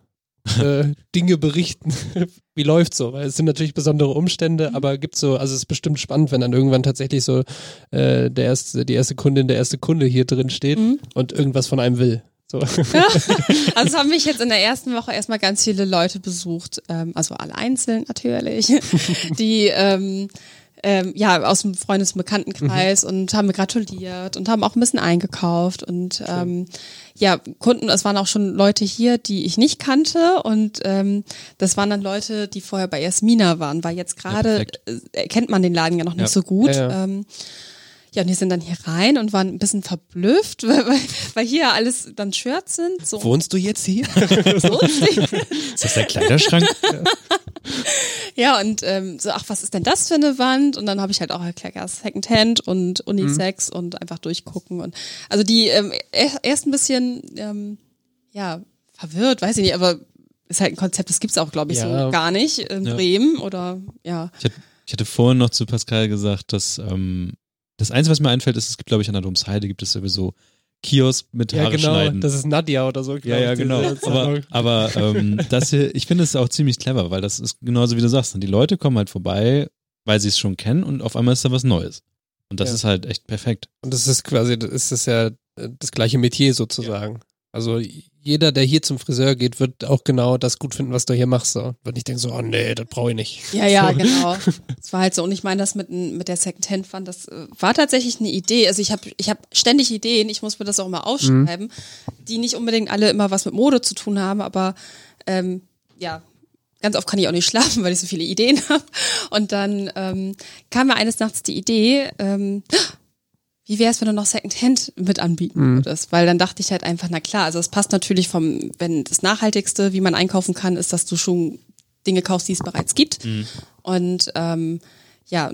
äh, Dinge berichten? Wie läuft's so? Weil es sind natürlich besondere Umstände, aber gibt's so, also es ist bestimmt spannend, wenn dann irgendwann tatsächlich so äh, der erste, die erste Kundin, der erste Kunde hier drin steht und irgendwas von einem will. So. Also es haben mich jetzt in der ersten Woche erstmal ganz viele Leute besucht, ähm, also alle einzeln natürlich, die ähm, ähm, ja aus dem Freundes- und Bekanntenkreis und haben mir gratuliert und haben auch ein bisschen eingekauft und ähm, ja Kunden, es waren auch schon Leute hier, die ich nicht kannte und ähm, das waren dann Leute, die vorher bei Jasmina waren, weil jetzt gerade perfekt. äh, kennt man den Laden ja noch nicht Ja. so gut. Ja, ja. Ähm, ja, und die sind dann hier rein und waren ein bisschen verblüfft, weil, weil, weil hier alles dann Shirts sind. So, Wohnst du jetzt hier? so Ist das der Kleiderschrank? Ja, und ähm, so, ach, was ist denn das für eine Wand? Und dann habe ich halt auch erklärt, ja, Secondhand und Unisex und einfach durchgucken. Und also die ähm, er- erst ein bisschen, ähm, ja, verwirrt, weiß ich nicht, aber ist halt ein Konzept, das gibt's auch, glaube ich, Ja. so gar nicht in Ja. Bremen oder ja. Ich hatte, ich hatte vorhin noch zu Pascal gesagt, dass ähm, das Einzige, was mir einfällt, ist, es gibt, glaube ich, an der Domsheide gibt es sowieso Kiosk mit ja, Haare genau. schneiden. Das ist Nadja oder so. ja, ja, genau. Aber, aber ähm, das hier, ich finde es auch ziemlich clever, weil das ist genauso wie du sagst. Die Leute kommen halt vorbei, weil sie es schon kennen und auf einmal ist da was Neues. Und das Ja. ist halt echt perfekt. Und das ist quasi, das ist ja äh, das gleiche Metier sozusagen. Also jeder, der hier zum Friseur geht, wird auch genau das gut finden, was du hier machst. So. Wird nicht denken so, oh nee, das brauche ich nicht. Ja, ja, so. genau. Es war halt so, und ich meine, das mit, mit der Secondhand-Wand, das äh, war tatsächlich eine Idee. Also ich habe ich hab ständig Ideen, ich muss mir das auch immer aufschreiben, die nicht unbedingt alle immer was mit Mode zu tun haben, aber ähm, ja, ganz oft kann ich auch nicht schlafen, weil ich so viele Ideen habe. Und dann ähm, kam mir eines Nachts die Idee, ähm, wie wäre es, wenn du noch Secondhand mit anbieten Mhm. würdest? Weil dann dachte ich halt einfach, na klar, also es passt natürlich vom, wenn das Nachhaltigste, wie man einkaufen kann, ist, dass du schon Dinge kaufst, die es bereits gibt. Und ähm, ja,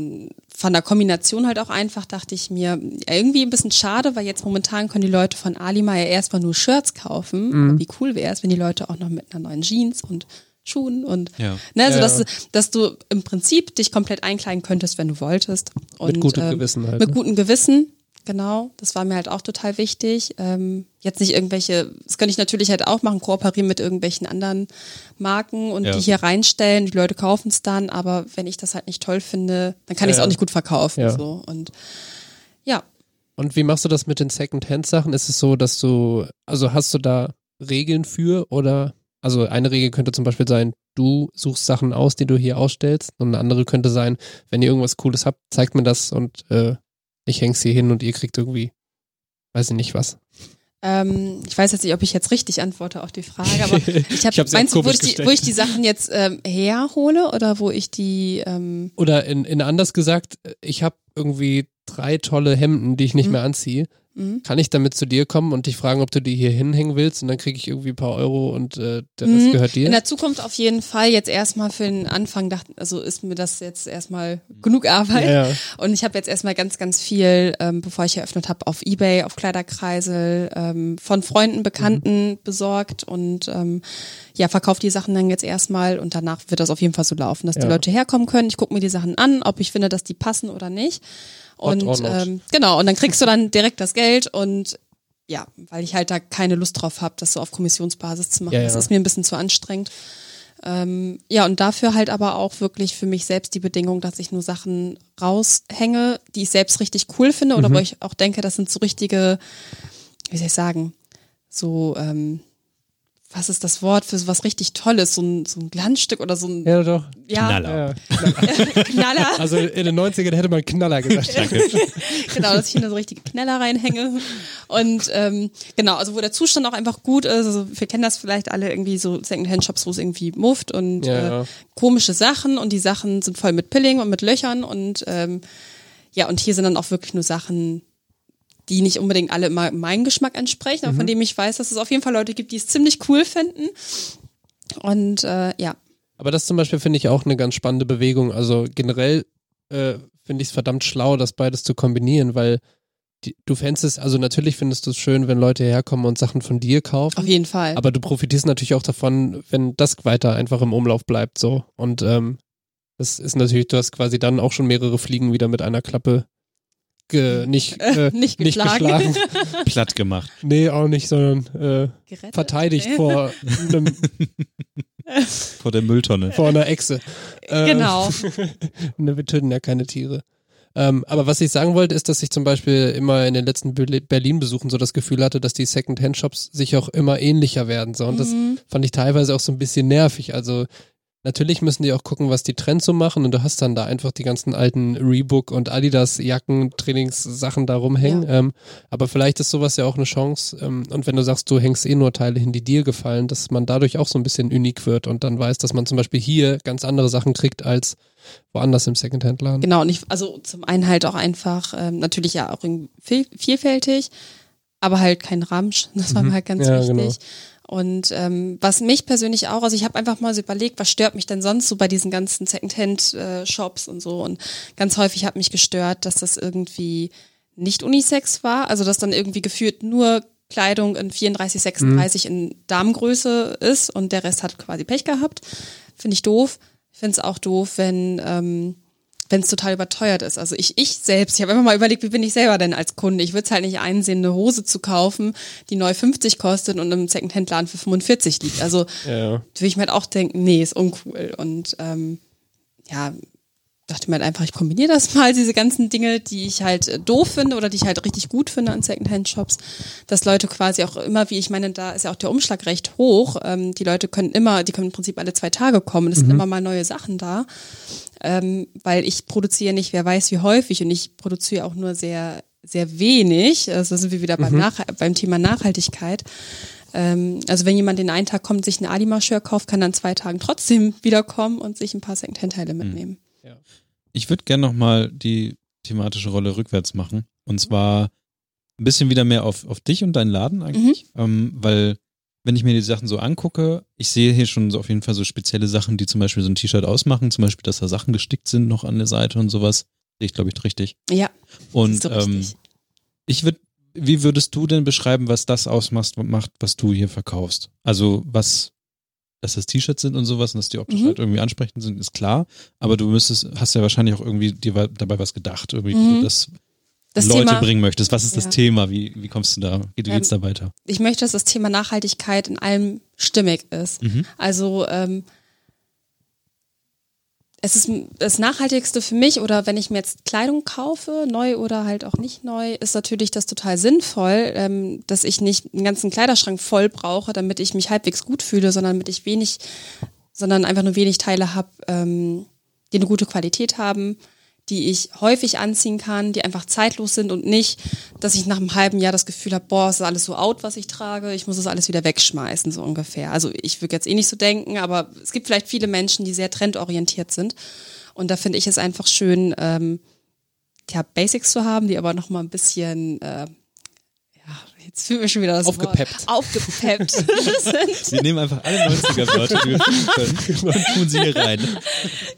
von der Kombination halt auch einfach, dachte ich mir, irgendwie ein bisschen schade, weil jetzt momentan können die Leute von Alima ja erstmal nur Shirts kaufen. Aber Wie cool wäre es, wenn die Leute auch noch mit einer neuen Jeans und Schuhen und Ja. ne, also Ja, dass, ja. du- dass du im Prinzip dich komplett einkleiden könntest, wenn du wolltest. Und, Mit gutem ähm, Gewissen halt. Mit ne? gutem Gewissen, genau. Das war mir halt auch total wichtig. Ähm, jetzt nicht irgendwelche, das könnte ich natürlich halt auch machen, kooperieren mit irgendwelchen anderen Marken und Ja. die hier reinstellen. Die Leute kaufen es dann, aber wenn ich das halt nicht toll finde, dann kann Ja, ich es auch nicht gut verkaufen. Ja. So. Und ja, Und wie machst du das mit den Second-Hand-Sachen? Ist es so, dass du, also hast du da Regeln für oder, also eine Regel könnte zum Beispiel sein, du suchst Sachen aus, die du hier ausstellst und eine andere könnte sein, wenn ihr irgendwas Cooles habt, zeigt mir das und äh, ich häng's hier hin und ihr kriegt irgendwie, weiß ich nicht was. ähm, ich weiß jetzt nicht, ob ich jetzt richtig antworte auf die Frage, aber ich habe, du, wo ich, die, wo ich die Sachen jetzt ähm, herhole oder wo ich die, ähm, Oder in, in anders gesagt, ich habe irgendwie drei tolle Hemden, die ich nicht Mhm. mehr anziehe. Mh? Kann ich damit zu dir kommen und dich fragen, ob du die hier hinhängen willst und dann kriege ich irgendwie ein paar Euro und äh, der Rest Mhm. gehört dir? In der Zukunft auf jeden Fall. Jetzt erstmal für den Anfang dachte, also ist mir das jetzt erstmal genug Arbeit. ja, ja. Und ich habe jetzt erstmal ganz, ganz viel, ähm, bevor ich eröffnet habe, auf Ebay, auf Kleiderkreisel, ähm, von Freunden, Bekannten besorgt und ähm, ja, verkaufe die Sachen dann jetzt erstmal und danach wird das auf jeden Fall so laufen, dass die Ja. Leute herkommen können. Ich gucke mir die Sachen an, ob ich finde, dass die passen oder nicht. Und ähm, genau, und dann kriegst du dann direkt das Geld und ja, weil ich halt da keine Lust drauf habe, das so auf Kommissionsbasis zu machen. Ja, Das ja. ist mir ein bisschen zu anstrengend. Ähm, ja, und dafür halt aber auch wirklich für mich selbst die Bedingung, dass ich nur Sachen raushänge, die ich selbst richtig cool finde oder Mhm. wo ich auch denke, das sind so richtige, wie soll ich sagen, so, ähm, was ist das Wort für so was richtig Tolles, so ein, so ein Glanzstück oder so ein Ja, doch. ja, Knaller. Ja. Knaller. Also in den 90ern hätte man Knaller gesagt. Danke. genau, dass ich hier so richtige Knaller reinhänge. Und ähm, genau, also wo der Zustand auch einfach gut ist. Also wir kennen das vielleicht alle irgendwie so Secondhand-Shops, wo es irgendwie muft und Ja, äh, ja. komische Sachen und die Sachen sind voll mit Pilling und mit Löchern und ähm, ja, und hier sind dann auch wirklich nur Sachen, die nicht unbedingt alle immer meinem Geschmack entsprechen, aber Mhm. von dem ich weiß, dass es auf jeden Fall Leute gibt, die es ziemlich cool finden. Und äh, ja, Aber das zum Beispiel finde ich auch eine ganz spannende Bewegung. Also generell äh, finde ich es verdammt schlau, das beides zu kombinieren, weil die, du fändest es, also natürlich findest du es schön, wenn Leute herkommen und Sachen von dir kaufen. auf jeden Fall. Aber du profitierst natürlich auch davon, wenn das weiter einfach im Umlauf bleibt, so. Und ähm, das ist natürlich, du hast quasi dann auch schon mehrere Fliegen wieder mit einer Klappe ge, nicht, äh, nicht nicht geschlagen. geschlagen. Platt gemacht. nee, auch nicht, sondern äh, verteidigt Nee. vor, einem, Vor der Mülltonne. vor einer Echse. Äh, Genau. ne, wir töten ja keine Tiere. Ähm, aber was ich sagen wollte, ist, dass ich zum Beispiel immer in den letzten Be- Berlin-Besuchen so das Gefühl hatte, dass die Second-Hand-Shops sich auch immer ähnlicher werden. So. Und das Mhm. fand ich teilweise auch so ein bisschen nervig. Also natürlich müssen die auch gucken, was die Trends so machen und du hast dann da einfach die ganzen alten Reebok und Adidas Jacken, Trainingssachen da rumhängen. Ähm, aber vielleicht ist sowas ja auch eine Chance. Ähm, und wenn du sagst, du hängst eh nur Teile hin, die dir gefallen, dass man dadurch auch so ein bisschen unik wird und dann weiß, dass man zum Beispiel hier ganz andere Sachen kriegt als woanders im Secondhand-Laden. Genau, und ich, also zum einen halt auch einfach, ähm, natürlich ja auch irgendwie viel, vielfältig, aber halt kein Ramsch. Das war Mhm. mir halt ganz Ja, wichtig. genau. Und ähm, was mich persönlich auch, also ich habe einfach mal so überlegt, was stört mich denn sonst so bei diesen ganzen Secondhand-Shops und so. Und ganz häufig hat mich gestört, dass das irgendwie nicht Unisex war, also dass dann irgendwie gefühlt nur Kleidung in 34, 36 in Damengröße ist und der Rest hat quasi Pech gehabt. Finde ich doof. Ich finde es auch doof, wenn ähm, wenn es total überteuert ist. Also ich, ich selbst, ich habe immer mal überlegt, wie bin ich selber denn als Kunde? Ich würde es halt nicht einsehen, eine Hose zu kaufen, die neu 50 kostet und im Secondhand-Laden für 45 liegt. Also Ja. würde ich mir halt auch denken, nee, ist uncool. Und ähm, ja, dachte mir halt einfach, ich kombiniere das mal, diese ganzen Dinge, die ich halt äh, doof finde oder die ich halt richtig gut finde an Secondhand-Shops, dass Leute quasi auch immer, wie ich meine, da ist ja auch der Umschlag recht hoch. Ähm, die Leute können immer, die können im Prinzip alle zwei Tage kommen. Es sind immer mal neue Sachen da ähm, weil ich produziere nicht, wer weiß wie häufig und ich produziere auch nur sehr, sehr wenig. Also da sind wir wieder beim, Nach beim Thema Nachhaltigkeit. Ähm, also wenn jemand den einen Tag kommt, sich eine Alima-Shirt kauft, kann dann zwei Tagen trotzdem wiederkommen und sich ein paar Secondhand-Teile mitnehmen. Ich würde gerne nochmal die thematische Rolle rückwärts machen. Und zwar ein bisschen wieder mehr auf, auf dich und deinen Laden eigentlich. Mhm. Ähm, weil, wenn ich mir die Sachen so angucke, ich sehe hier schon so auf jeden Fall so spezielle Sachen, die zum Beispiel so ein T-Shirt ausmachen. Zum Beispiel, dass da Sachen gestickt sind noch an der Seite und sowas. Sehe ich, glaube ich, richtig. Ja, Und du ähm, richtig. ich würde, wie würdest du denn beschreiben, was das ausmacht, macht, was du hier verkaufst? Also was, dass das T-Shirts sind und sowas und dass die optisch Mhm. halt irgendwie ansprechend sind, ist klar. Aber du müsstest, hast ja wahrscheinlich auch irgendwie dir dabei was gedacht, irgendwie, wie Mhm. das, das Leute Thema, bringen möchtest. Was ist das Ja. Thema? Wie, wie kommst du da? Wie Ähm, geht's da weiter? ich möchte, dass das Thema Nachhaltigkeit in allem stimmig ist. Mhm. Also ähm, es ist das Nachhaltigste für mich oder wenn ich mir jetzt Kleidung kaufe, neu oder halt auch nicht neu, ist natürlich das total sinnvoll, ähm, dass ich nicht einen ganzen Kleiderschrank voll brauche, damit ich mich halbwegs gut fühle, sondern damit ich wenig, sondern einfach nur wenig Teile habe, ähm, die eine gute Qualität haben, die ich häufig anziehen kann, die einfach zeitlos sind und nicht, dass ich nach einem halben Jahr das Gefühl habe, boah, es ist alles so out, was ich trage, ich muss es alles wieder wegschmeißen, so ungefähr. Also ich würde jetzt eh nicht so denken, aber es gibt vielleicht viele Menschen, die sehr trendorientiert sind. Und da finde ich es einfach schön, ähm, ja, Basics zu haben, die aber noch mal ein bisschen, äh, jetzt fühlen wir schon wieder das Aufgepeppt. Wort, aufgepeppt. Wir nehmen einfach alle 90er-Wörter, die wir finden können, und tun sie hier rein.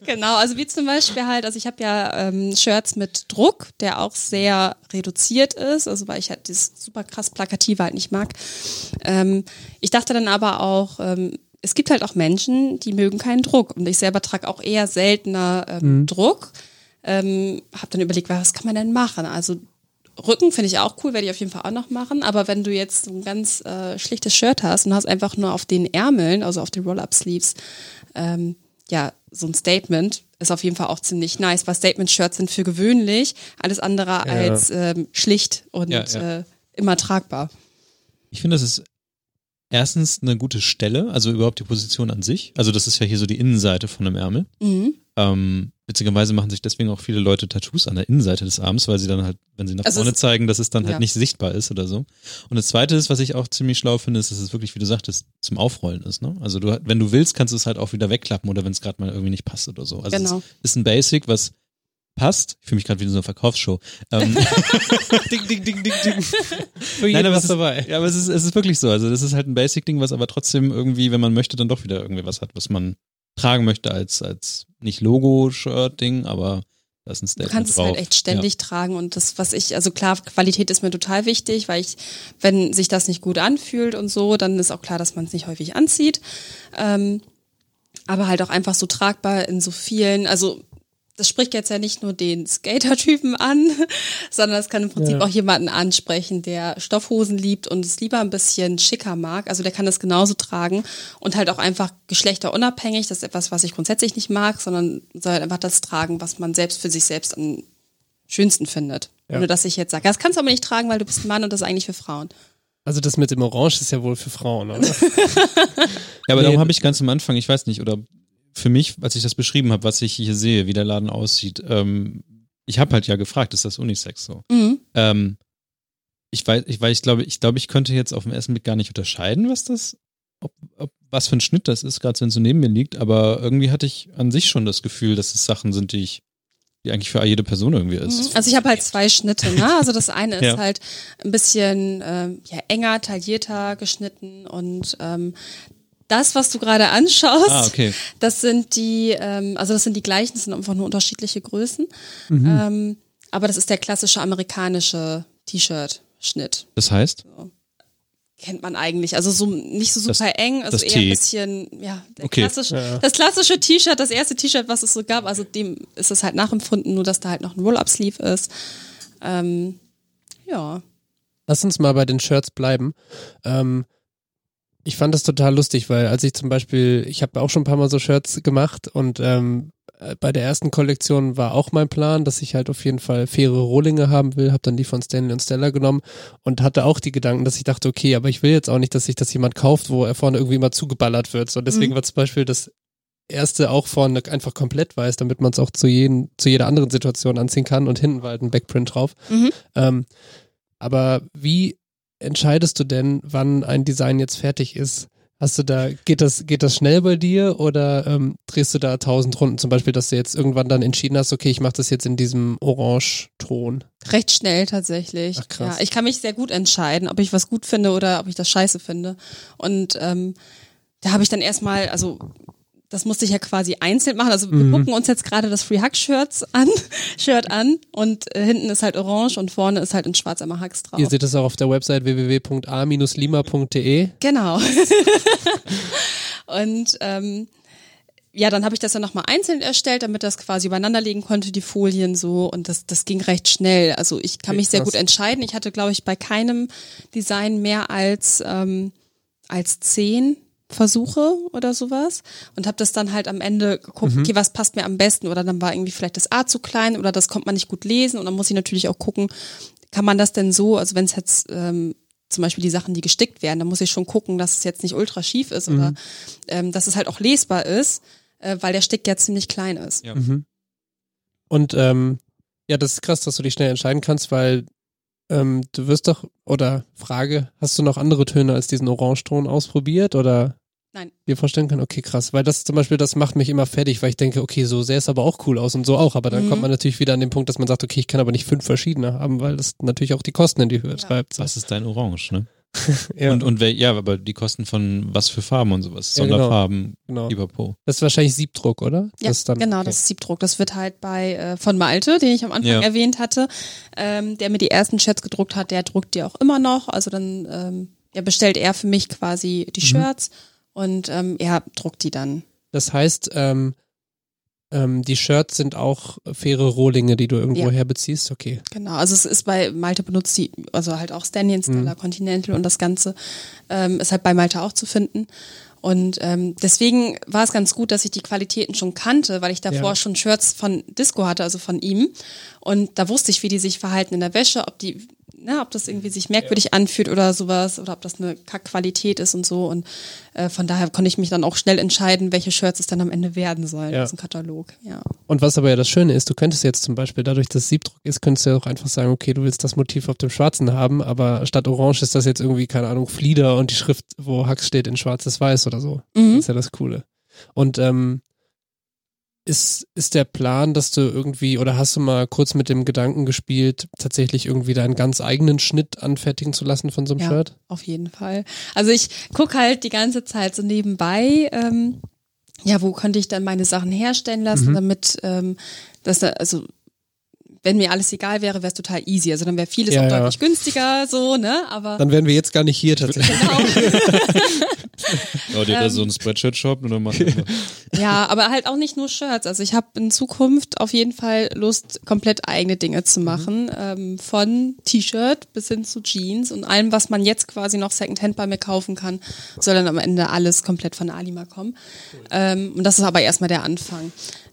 Genau, also wie zum Beispiel halt, also ich habe ja ähm, Shirts mit Druck, der auch sehr reduziert ist, also weil ich halt das super krass Plakative halt nicht mag. Ähm, ich dachte dann aber auch, ähm, es gibt halt auch Menschen, die mögen keinen Druck und ich selber trage auch eher seltener ähm, Druck. Ähm, habe dann überlegt, was kann man denn machen? Also Rücken finde ich auch cool, werde ich auf jeden Fall auch noch machen. Aber wenn du jetzt so ein ganz äh, schlichtes Shirt hast und hast einfach nur auf den Ärmeln, also auf den Roll-Up-Sleeves, ähm, ja, so ein Statement ist auf jeden Fall auch ziemlich nice, weil Statement-Shirts sind für gewöhnlich alles andere als ähm, schlicht und Ja, ja. Äh, immer tragbar. Ich finde, das ist erstens eine gute Stelle, also überhaupt die Position an sich. Also das ist ja hier so die Innenseite von einem Ärmel. Mhm. Ähm, witzigerweise machen sich deswegen auch viele Leute Tattoos an der Innenseite des Arms, weil sie dann halt, wenn sie nach Also vorne zeigen, dass es dann halt ja. nicht sichtbar ist oder so. Und das zweite ist, was ich auch ziemlich schlau finde, ist, dass es wirklich, wie du sagtest, zum Aufrollen ist. Ne? Also du, wenn du willst, kannst du es halt auch wieder wegklappen oder wenn es gerade mal irgendwie nicht passt oder so. Also Genau. es ist ein Basic, was passt. Ich fühle mich gerade wie in so einer Verkaufsshow. Ähm, ding, ding, ding, ding, ding. Für Nein, aber was es ist, dabei. Ja, aber es ist, es ist wirklich so. Also das ist halt ein Basic-Ding, was aber trotzdem irgendwie, wenn man möchte, dann doch wieder irgendwie was hat, was man tragen möchte als, als nicht Logo-Shirt-Ding, aber da ist ein Du Statement kannst es drauf. halt echt ständig tragen und das, was ich, also klar, Qualität ist mir total wichtig, weil ich, wenn sich das nicht gut anfühlt und so, dann ist auch klar, dass man es nicht häufig anzieht. Ähm, aber halt auch einfach so tragbar in so vielen, also das spricht jetzt ja nicht nur den Skater-Typen an, sondern es kann im Prinzip Ja. auch jemanden ansprechen, der Stoffhosen liebt und es lieber ein bisschen schicker mag. Also der kann das genauso tragen und halt auch einfach geschlechterunabhängig. Das ist etwas, was ich grundsätzlich nicht mag, sondern soll halt einfach das tragen, was man selbst für sich selbst am schönsten findet. Ja. Ohne dass ich jetzt sage, das kannst du aber nicht tragen, weil du bist ein Mann und das ist eigentlich für Frauen. Also das mit dem Orange ist ja wohl für Frauen, oder? Ja, aber Nee. darum habe ich ganz am Anfang, ich weiß nicht, oder für mich, als ich das beschrieben habe, was ich hier sehe, wie der Laden aussieht, ähm, ich habe halt ja gefragt, ist das Unisex so? Mhm. Ähm, ich weiß, ich weiß, ich glaube, ich glaube, ich könnte jetzt auf den ersten Blick gar nicht unterscheiden, was das, ob, ob, was für ein Schnitt das ist, gerade wenn es so neben mir liegt, aber irgendwie hatte ich an sich schon das Gefühl, dass es Sachen sind, die ich, die eigentlich für jede Person irgendwie ist. Also ich habe halt zwei Schnitte, ne? Also das eine ist Ja. halt ein bisschen ähm, ja, enger, taillierter geschnitten und ähm, das, was du gerade anschaust, Ah, okay. das sind die, ähm, also das sind die gleichen, das sind einfach nur unterschiedliche Größen. Mhm. Ähm, aber das ist der klassische amerikanische T-Shirt-Schnitt. Das heißt? Kennt man eigentlich. Also so nicht so Das- super eng, also das eher T. ein bisschen, ja, der Okay. klassische, Ja. das klassische T-Shirt, das erste T-Shirt, was es so gab, also dem ist es halt nachempfunden, nur dass da halt noch ein Roll-Up-Sleeve ist. Ähm, ja. Lass uns mal bei den Shirts bleiben. Ähm, ich fand das total lustig, weil als ich zum Beispiel, ich habe auch schon ein paar Mal so Shirts gemacht und ähm, äh, bei der ersten Kollektion war auch mein Plan, dass ich halt auf jeden Fall faire Rohlinge haben will, habe dann die von Stanley und Stella genommen und hatte auch die Gedanken, dass ich dachte, okay, aber ich will jetzt auch nicht, dass sich das jemand kauft, wo er vorne irgendwie mal zugeballert wird. So deswegen Mhm. war zum Beispiel das erste auch vorne einfach komplett weiß, damit man es auch zu, jeden, zu jeder anderen Situation anziehen kann und hinten war halt ein Backprint drauf. Mhm. Ähm, aber wie entscheidest du denn, wann ein Design jetzt fertig ist? Hast du da, geht das, geht das schnell bei dir oder ähm, drehst du da tausend Runden? Zum Beispiel, dass du jetzt irgendwann dann entschieden hast, okay, ich mache das jetzt in diesem Orange-Ton. Recht schnell tatsächlich. Ach, krass. Ja, ich kann mich sehr gut entscheiden, ob ich was gut finde oder ob ich das scheiße finde. Und ähm, da habe ich dann erstmal, also das musste ich ja quasi einzeln machen. Also wir Mhm. gucken uns jetzt gerade das Free Hug Shirts an, Shirt an und äh, hinten ist halt orange und vorne ist halt in schwarz einmal Hugs drauf. Ihr seht es auch auf der Website www.a-lima.de. Genau. und ähm, ja, dann habe ich das dann nochmal einzeln erstellt, damit das quasi übereinander legen konnte, die Folien so. Und das, das ging recht schnell. Also ich kann Okay, mich sehr krass. gut entscheiden. Ich hatte, glaube ich, bei keinem Design mehr als, ähm, als zehn Versuche oder sowas und habe das dann halt am Ende geguckt, Mhm. okay, was passt mir am besten oder dann war irgendwie vielleicht das A zu klein oder das kommt man nicht gut lesen und dann muss ich natürlich auch gucken, kann man das denn so, also wenn es jetzt ähm, zum Beispiel die Sachen, die gestickt werden, dann muss ich schon gucken, dass es jetzt nicht ultra schief ist oder ähm, dass es halt auch lesbar ist, äh, weil der Stick ja ziemlich klein ist. Ja. Mhm. Und ähm, ja, das ist krass, dass du dich schnell entscheiden kannst, weil ähm, du wirst doch, oder Frage, hast du noch andere Töne als diesen Orangeton ausprobiert oder Nein. dir vorstellen können? Okay, krass, weil das zum Beispiel, das macht mich immer fertig, weil ich denke, okay, so sähe es aber auch cool aus und so auch, aber dann Mhm. kommt man natürlich wieder an den Punkt, dass man sagt, okay, ich kann aber nicht fünf verschiedene haben, weil das natürlich auch die Kosten in die Höhe Ja. treibt. So. Das ist dein Orange, ne? Ja, Und, und wel- ja, aber die Kosten von was für Farben und sowas. Ja, genau. Sonderfarben, genau. lieber Po. Das ist wahrscheinlich Siebdruck, oder? Ja, das dann, genau, okay. das ist Siebdruck. Das wird halt bei äh, von Malte, den ich am Anfang Ja. erwähnt hatte, ähm, der mir die ersten Shirts gedruckt hat, der druckt die auch immer noch. Also dann ähm, ja, bestellt er für mich quasi Mhm. die Shirts und ähm, er druckt die dann. Das heißt, ähm, ähm, die Shirts sind auch faire Rohlinge, die du irgendwo Ja. herbeziehst. Okay. Genau, also es ist bei Malte benutzt die, also halt auch Stanley, Stella, Continental und das Ganze ähm, ist halt bei Malte auch zu finden. Und ähm, deswegen war es ganz gut, dass ich die Qualitäten schon kannte, weil ich davor Ja. schon Shirts von Disco hatte, also von ihm. Und da wusste ich, wie die sich verhalten in der Wäsche, ob die, ne, ob das irgendwie sich merkwürdig anfühlt oder sowas, oder ob das eine Kackqualität ist und so. Und äh, von daher konnte ich mich dann auch schnell entscheiden, welche Shirts es dann am Ende werden sollen, Ja. diesen Katalog. Ja. Und was aber ja das Schöne ist, du könntest jetzt zum Beispiel, dadurch, dass Siebdruck ist, könntest du ja auch einfach sagen, okay, du willst das Motiv auf dem Schwarzen haben, aber statt Orange ist das jetzt irgendwie, keine Ahnung, Flieder und die Schrift, wo Hacks steht, in schwarzes Weiß oder so. Mhm. Das ist ja das Coole. Und ähm, ist, ist der Plan, dass du irgendwie, oder hast du mal kurz mit dem Gedanken gespielt, tatsächlich irgendwie deinen ganz eigenen Schnitt anfertigen zu lassen von so einem Ja. Shirt? Auf jeden Fall. Also ich guck halt die ganze Zeit so nebenbei, ähm, ja, wo könnte ich dann meine Sachen herstellen lassen, Mhm. damit ähm, das da, also wenn mir alles egal wäre, wäre es total easy. Also dann wäre vieles Ja, auch ja. deutlich günstiger, so, ne? Aber Dann wären wir jetzt gar nicht hier tatsächlich. genau. Ja, dir Ähm. da so einen Spreadshirt-Shop und dann machst du einfach- ja, aber halt auch nicht nur Shirts. Also ich habe in Zukunft auf jeden Fall Lust, komplett eigene Dinge zu machen. Ähm, von T-Shirt bis hin zu Jeans und allem, was man jetzt quasi noch Secondhand bei mir kaufen kann, soll dann am Ende alles komplett von Alima kommen. Ähm, und das ist aber erstmal der Anfang.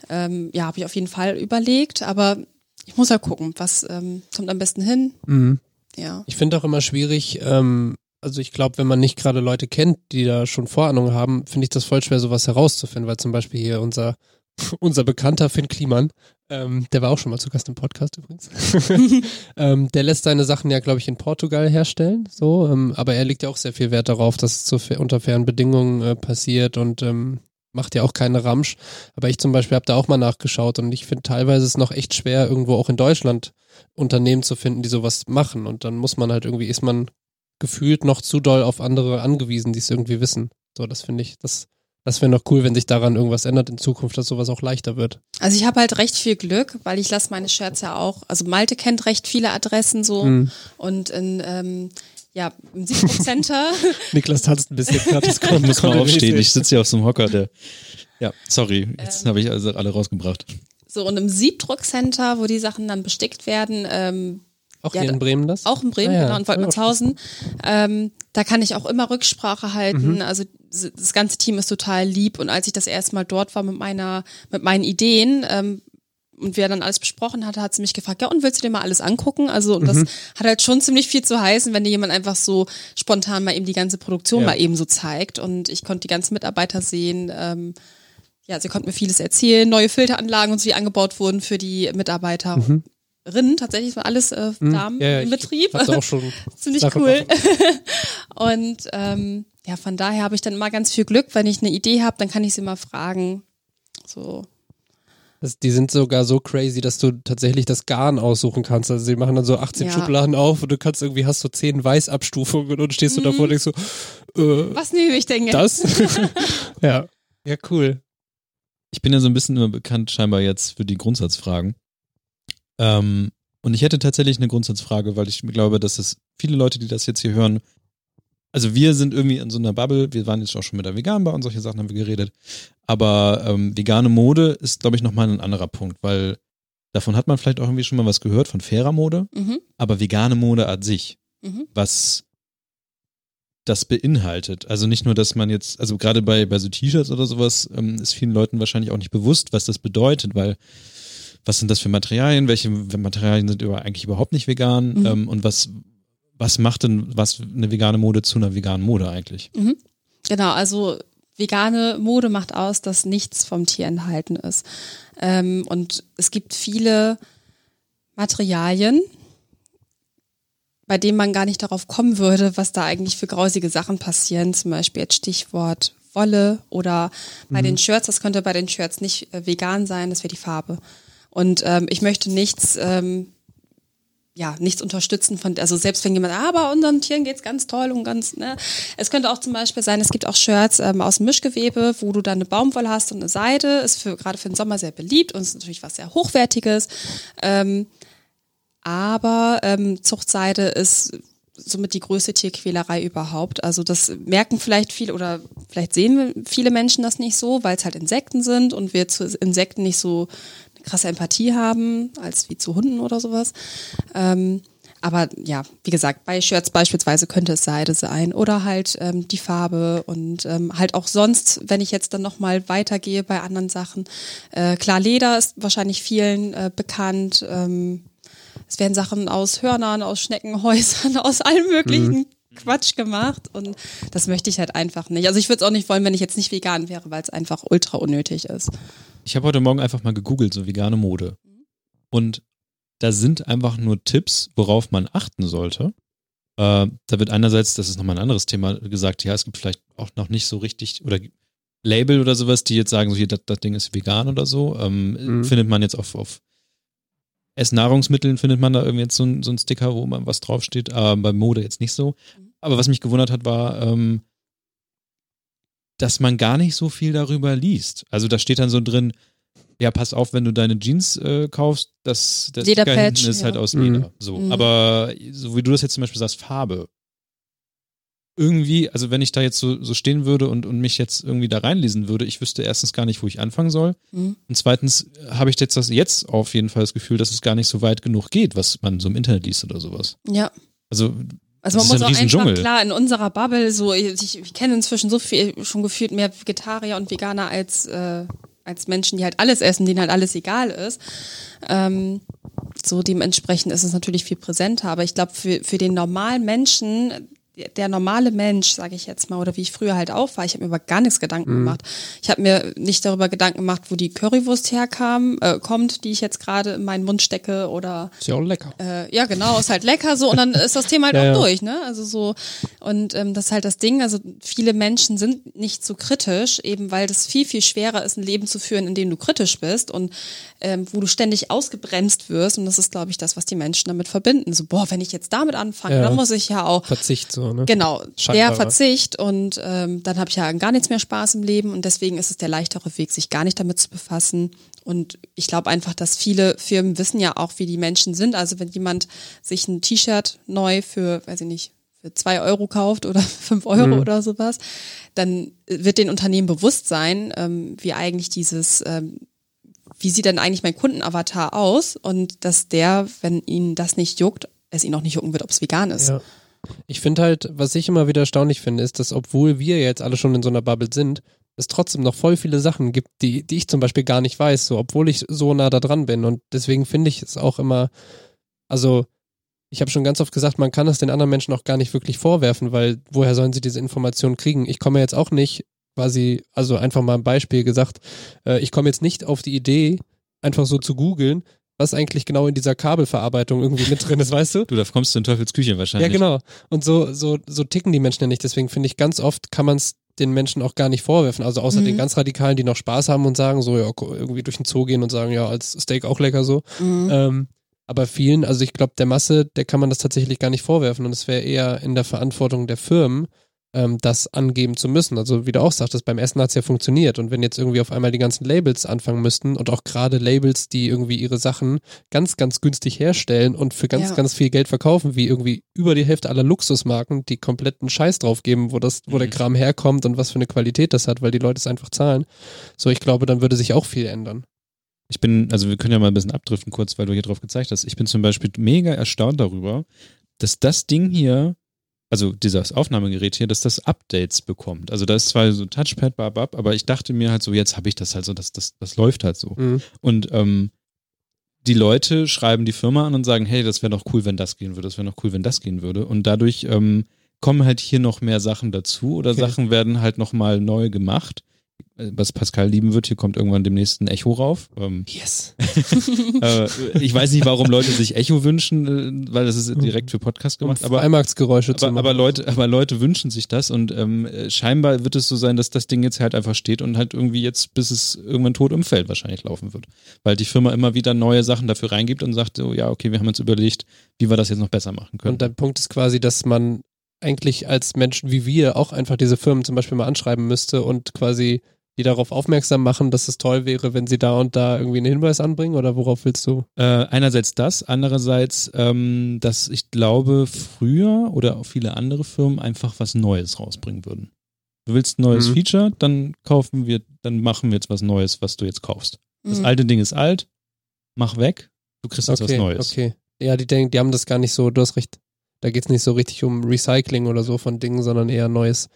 Ähm, ja, habe ich auf jeden Fall überlegt, aber ich muss halt gucken, was ähm, kommt am besten hin. Mhm. Ja. Ich finde auch immer schwierig, ähm, also ich glaube, wenn man nicht gerade Leute kennt, die da schon Vorahnung haben, finde ich das voll schwer, sowas herauszufinden, weil zum Beispiel hier unser, unser bekannter Finn Kliman, ähm, der war auch schon mal zu Gast im Podcast übrigens, ähm, der lässt seine Sachen ja, glaube ich, in Portugal herstellen, so, ähm, aber er legt ja auch sehr viel Wert darauf, dass es zu, unter fairen Bedingungen äh, passiert und ähm, macht ja auch keine Ramsch. Aber ich zum Beispiel habe da auch mal nachgeschaut und ich finde teilweise ist es noch echt schwer, irgendwo auch in Deutschland Unternehmen zu finden, die sowas machen. Und dann muss man halt irgendwie, ist man gefühlt noch zu doll auf andere angewiesen, die es irgendwie wissen. So, das finde ich, das, das wäre noch cool, wenn sich daran irgendwas ändert in Zukunft, dass sowas auch leichter wird. Also ich habe halt recht viel Glück, weil ich lasse meine Shirts ja auch, also Malte kennt recht viele Adressen so Mhm. und in ähm, ja, im Siebdruck Center Niklas tanzt ein bisschen gerade, das kommt, muss mal kommt aufstehen. Ich sitze hier auf so einem Hocker, der. Ja, sorry, jetzt Ähm. habe ich also alle rausgebracht. So, und im Siebdruckcenter, wo die Sachen dann bestickt werden, ähm, Auch Ja, hier in Bremen das? auch in Bremen, Ah ja. genau, in Woltmannshausen, ähm, da kann ich auch immer Rücksprache halten. Also s- das ganze Team ist total lieb und als ich das erste Mal dort war mit meiner, mit meinen Ideen, ähm, und wer dann alles besprochen hatte, hat sie mich gefragt, ja, und willst du dir mal alles angucken? Also, und das hat halt schon ziemlich viel zu heißen, wenn dir jemand einfach so spontan mal eben die ganze Produktion Ja. mal eben so zeigt. Und ich konnte die ganzen Mitarbeiter sehen, ähm, ja, sie konnten mir vieles erzählen, neue Filteranlagen und so, die angebaut wurden für die Mitarbeiter. Rin, tatsächlich war alles äh, Hm, Damen ja, ja, im Betrieb. Auch schon. Ziemlich cool. und ähm, ja, von daher habe ich dann immer ganz viel Glück, wenn ich eine Idee habe, dann kann ich sie mal fragen. So. Das, die sind sogar so crazy, dass du tatsächlich das Garn aussuchen kannst. Also sie machen dann so 18 Ja. Schubladen auf und du kannst irgendwie, hast so 10 Weißabstufungen und stehst du davor und denkst so, äh, Was nehme ich denn jetzt? das? ja. Ja, cool. Ich bin ja so ein bisschen immer bekannt scheinbar jetzt für die Grundsatzfragen. Ähm, und ich hätte tatsächlich eine Grundsatzfrage, weil ich glaube, dass es viele Leute, die das jetzt hier hören, also wir sind irgendwie in so einer Bubble, wir waren jetzt auch schon mit der Vegan Bar und solche Sachen haben wir geredet, aber ähm, vegane Mode ist, glaube ich, nochmal ein anderer Punkt, weil davon hat man vielleicht auch irgendwie schon mal was gehört, von fairer Mode, Mhm, aber vegane Mode an sich, mhm, was das beinhaltet. Also nicht nur, dass man jetzt, also gerade bei, bei so T-Shirts oder sowas, ähm, ist vielen Leuten wahrscheinlich auch nicht bewusst, was das bedeutet, weil was sind das für Materialien? Welche Materialien sind über, eigentlich überhaupt nicht vegan? Mhm. Ähm, und was, was macht denn was eine vegane Mode zu einer veganen Mode eigentlich? mhm. Genau, also vegane Mode macht aus, dass nichts vom Tier enthalten ist. Ähm, und es gibt viele Materialien, bei denen man gar nicht darauf kommen würde, was da eigentlich für grausige Sachen passieren. Zum Beispiel jetzt Stichwort Wolle oder bei den Shirts, das könnte bei den Shirts nicht äh, vegan sein, das wäre die Farbe. Und ähm, ich möchte nichts, ähm, ja, nichts unterstützen von, also selbst wenn jemand, ah, aber unseren Tieren geht's ganz toll und ganz, ne. Es könnte auch zum Beispiel sein, es gibt auch Shirts ähm, aus Mischgewebe, wo du dann eine Baumwolle hast und eine Seide, ist für gerade für den Sommer sehr beliebt und ist natürlich was sehr Hochwertiges. Ähm, aber ähm, Zuchtseide ist somit die größte Tierquälerei überhaupt. Also das merken vielleicht viele oder vielleicht sehen viele Menschen das nicht so, weil es halt Insekten sind und wir zu Insekten nicht so krasse Empathie haben als wie zu Hunden oder sowas. Ähm, aber ja, wie gesagt, bei Shirts beispielsweise könnte es Seide sein oder halt ähm, die Farbe und ähm, halt auch sonst, wenn ich jetzt dann nochmal weitergehe bei anderen Sachen. Äh, klar, Leder ist wahrscheinlich vielen äh, bekannt. Ähm, es werden Sachen aus Hörnern, aus Schneckenhäusern, aus allem möglichen Quatsch gemacht und das möchte ich halt einfach nicht. Also ich würde es auch nicht wollen, wenn ich jetzt nicht vegan wäre, weil es einfach ultra unnötig ist. Ich habe heute Morgen einfach mal gegoogelt, so vegane Mode. Und da sind einfach nur Tipps, worauf man achten sollte. Äh, da wird einerseits, das ist nochmal ein anderes Thema, gesagt, ja, es gibt vielleicht auch noch nicht so richtig oder Label oder sowas, die jetzt sagen, so hier, das, das Ding ist vegan oder so. Ähm, Mhm. Findet man jetzt auf, auf Essnahrungsmitteln, findet man da irgendwie jetzt so, so ein Sticker, wo man was draufsteht, aber bei Mode jetzt nicht so. Aber was mich gewundert hat, war, ähm, dass man gar nicht so viel darüber liest. Also da steht dann so drin, ja, pass auf, wenn du deine Jeans äh, kaufst, das, das Lederpatch, hinten ist halt ja. aus Mhm. Leder. So. Mhm. Aber so wie du das jetzt zum Beispiel sagst, Farbe. Irgendwie, also wenn ich da jetzt so, so stehen würde und, und mich jetzt irgendwie da reinlesen würde, ich wüsste erstens gar nicht, wo ich anfangen soll. Mhm. Und zweitens habe ich jetzt das jetzt auf jeden Fall das Gefühl, dass es gar nicht so weit genug geht, was man so im Internet liest oder sowas. Ja. Also Also man muss ein auch einfach klar in unserer Bubble so ich, ich kenne inzwischen so viel schon gefühlt mehr Vegetarier und Veganer als äh, als Menschen, die halt alles essen, denen halt alles egal ist. Ähm, so dementsprechend ist es natürlich viel präsenter, aber ich glaube für für den normalen Menschen der- normale Mensch, sage ich jetzt mal, oder wie ich früher halt auch war, ich habe mir über gar nichts Gedanken gemacht. Ich habe mir nicht darüber Gedanken gemacht, wo die Currywurst herkam, äh, kommt, die ich jetzt gerade in meinen Mund stecke oder Ist ja auch lecker. äh, ja, genau, ist halt lecker so und dann ist das Thema halt Ja, auch ja. durch, ne? Also so und ähm, das ist halt das Ding, also viele Menschen sind nicht so kritisch, eben weil das viel viel schwerer ist, ein Leben zu führen, in dem du kritisch bist und ähm, wo du ständig ausgebremst wirst und das ist glaube ich das, was die Menschen damit verbinden. So boah, wenn ich jetzt damit anfange, Ja. dann muss ich ja auch Verzicht so, ne? Genau, Scheinbar. der Verzicht und ähm, dann habe ich ja gar nichts mehr Spaß im Leben und deswegen ist es der leichtere Weg, sich gar nicht damit zu befassen. Und ich glaube einfach, dass viele Firmen wissen ja auch, wie die Menschen sind. Also wenn jemand sich ein T-Shirt neu für, weiß ich nicht, für zwei Euro kauft oder fünf Euro oder sowas, dann wird den Unternehmen bewusst sein, ähm, wie eigentlich dieses ähm, wie sieht denn eigentlich mein Kundenavatar aus und dass der, wenn ihn das nicht juckt, es ihn auch nicht jucken wird, ob es vegan ist. Ja. Ich finde halt, was ich immer wieder erstaunlich finde, ist, dass obwohl wir jetzt alle schon in so einer Bubble sind, es trotzdem noch voll viele Sachen gibt, die, die ich zum Beispiel gar nicht weiß, so obwohl ich so nah da dran bin. Und deswegen finde ich es auch immer, also ich habe schon ganz oft gesagt, man kann es den anderen Menschen auch gar nicht wirklich vorwerfen, weil woher sollen sie diese Informationen kriegen? Ich komme jetzt auch nicht quasi, also einfach mal ein Beispiel gesagt, äh, ich komme jetzt nicht auf die Idee, einfach so zu googeln, was eigentlich genau in dieser Kabelverarbeitung irgendwie mit drin ist, weißt du? Du, da kommst du in Teufels Küche wahrscheinlich. Ja, genau. Und so, so, so ticken die Menschen ja nicht. Deswegen finde ich, ganz oft kann man es den Menschen auch gar nicht vorwerfen. Also außer Mhm. den ganz Radikalen, die noch Spaß haben und sagen, so, ja, irgendwie durch den Zoo gehen und sagen, ja, als Steak auch lecker so. Mhm. Ähm, aber vielen, also ich glaube, der Masse, der kann man das tatsächlich gar nicht vorwerfen. Und es wäre eher in der Verantwortung der Firmen, ähm, das angeben zu müssen. Also wie du auch sagtest, beim Essen hat es ja funktioniert. Und wenn jetzt irgendwie auf einmal die ganzen Labels anfangen müssten und auch gerade Labels, die irgendwie ihre Sachen ganz, ganz günstig herstellen und für ganz, Ja. ganz viel Geld verkaufen, wie irgendwie über die Hälfte aller Luxusmarken, die kompletten Scheiß drauf geben, wo das, wo der Mhm. Kram herkommt und was für eine Qualität das hat, weil die Leute es einfach zahlen. So, ich glaube, dann würde sich auch viel ändern. Ich bin, also wir können ja mal ein bisschen abdriften kurz, weil du hier drauf gezeigt hast. Ich bin zum Beispiel mega erstaunt darüber, dass das Ding hier, also dieses Aufnahmegerät hier, dass das Updates bekommt. Also da ist zwar so Touchpad, babab, aber ich dachte mir halt so, jetzt habe ich das halt so, das, das, das läuft halt so. Mhm. Und ähm, die Leute schreiben die Firma an und sagen, hey, das wäre doch cool, wenn das gehen würde, das wäre noch cool, wenn das gehen würde. Und dadurch ähm, kommen halt hier noch mehr Sachen dazu oder Okay. Sachen werden halt nochmal neu gemacht. Was Pascal lieben wird, hier kommt irgendwann demnächst ein Echo rauf. Ähm, Yes. äh, ich weiß nicht, warum Leute sich Echo wünschen, äh, weil das ist direkt für Podcast gemacht, um aber Einmarksgeräusche zu aber, machen. aber Leute, aber Leute wünschen sich das und ähm, äh, scheinbar wird es so sein, dass das Ding jetzt halt einfach steht und halt irgendwie jetzt, bis es irgendwann tot umfällt, wahrscheinlich laufen wird. Weil die Firma immer wieder neue Sachen dafür reingibt und sagt, so, ja, okay, wir haben uns überlegt, wie wir das jetzt noch besser machen können. Und der Punkt ist quasi, dass man eigentlich als Menschen wie wir auch einfach diese Firmen zum Beispiel mal anschreiben müsste und quasi die darauf aufmerksam machen, dass es toll wäre, wenn sie da und da irgendwie einen Hinweis anbringen oder worauf willst du? Äh, einerseits das, andererseits, ähm, dass ich glaube, früher oder auch viele andere Firmen einfach was Neues rausbringen würden. Du willst ein neues Mhm. Feature, dann kaufen wir, dann machen wir jetzt was Neues, was du jetzt kaufst. Das Mhm. alte Ding ist alt, mach weg, du kriegst jetzt was Neues. okay. Ja, die denken, die haben das gar nicht so, du hast recht. Da geht es nicht so richtig um Recycling oder so von Dingen, sondern eher neues,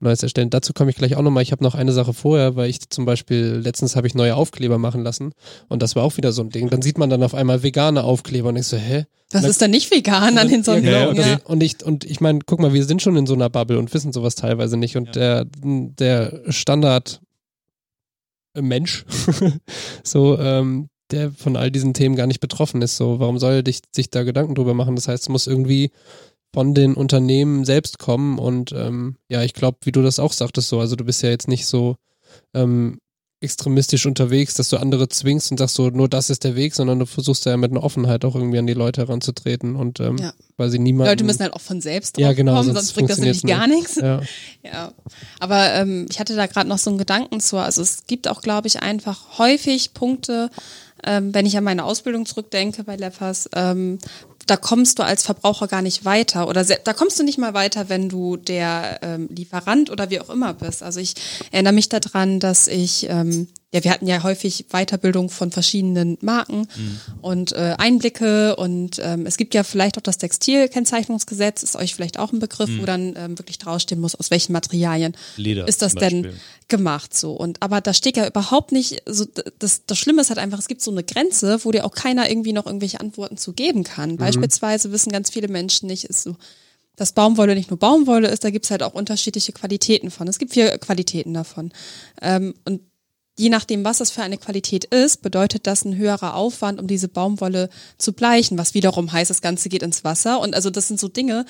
neues erstellen. Dazu komme ich gleich auch nochmal. Ich habe noch eine Sache vorher, weil ich zum Beispiel, letztens habe ich neue Aufkleber machen lassen und das war auch wieder so ein Ding. Dann sieht man dann auf einmal vegane Aufkleber und ich so, hä? Das Na- ist dann nicht vegan an den Ja, Sonden. genau. Ja, und, okay. das, und ich, und ich meine, guck mal, wir sind schon in so einer Bubble und wissen sowas teilweise nicht. Und der, der Standard Mensch, so, ähm, der von all diesen Themen gar nicht betroffen ist. So, warum soll er dich, sich da Gedanken drüber machen? Das heißt, es muss irgendwie von den Unternehmen selbst kommen. Und ähm, ja, ich glaube, wie du das auch sagtest, so, also du bist ja jetzt nicht so ähm, extremistisch unterwegs, dass du andere zwingst und sagst so, nur das ist der Weg, sondern du versuchst ja mit einer Offenheit auch irgendwie an die Leute heranzutreten und ähm, Ja. quasi niemand. Leute müssen halt auch von selbst drauf Ja, genau, kommen, sonst sonst bringt das nämlich gar nicht. nichts. Ja. Ja, aber ähm, ich hatte da gerade noch so einen Gedanken zu. Also es gibt auch, glaube ich, einfach häufig Punkte, ähm, wenn ich an meine Ausbildung zurückdenke bei Leffers, ähm, da kommst du als Verbraucher gar nicht weiter oder da kommst du nicht mal weiter, wenn du der ähm, Lieferant oder wie auch immer bist. Also ich erinnere mich daran, dass ich ähm, ja, wir hatten ja häufig Weiterbildung von verschiedenen Marken und äh, Einblicke und ähm, es gibt ja vielleicht auch das Textilkennzeichnungsgesetz, ist euch vielleicht auch ein Begriff, wo dann ähm, wirklich draufstehen muss, aus welchen Materialien Leder ist das denn gemacht so. Und aber da steht ja überhaupt nicht, so das, das Schlimme ist halt einfach, es gibt so eine Grenze, wo dir auch keiner irgendwie noch irgendwelche Antworten zu geben kann. Beispielsweise wissen ganz viele Menschen nicht, ist so, dass Baumwolle nicht nur Baumwolle ist, da gibt's halt auch unterschiedliche Qualitäten von. Es gibt vier Qualitäten davon. Ähm, und je nachdem, was das für eine Qualität ist, bedeutet das ein höherer Aufwand, um diese Baumwolle zu bleichen, was wiederum heißt, das Ganze geht ins Wasser. Und also das sind so Dinge,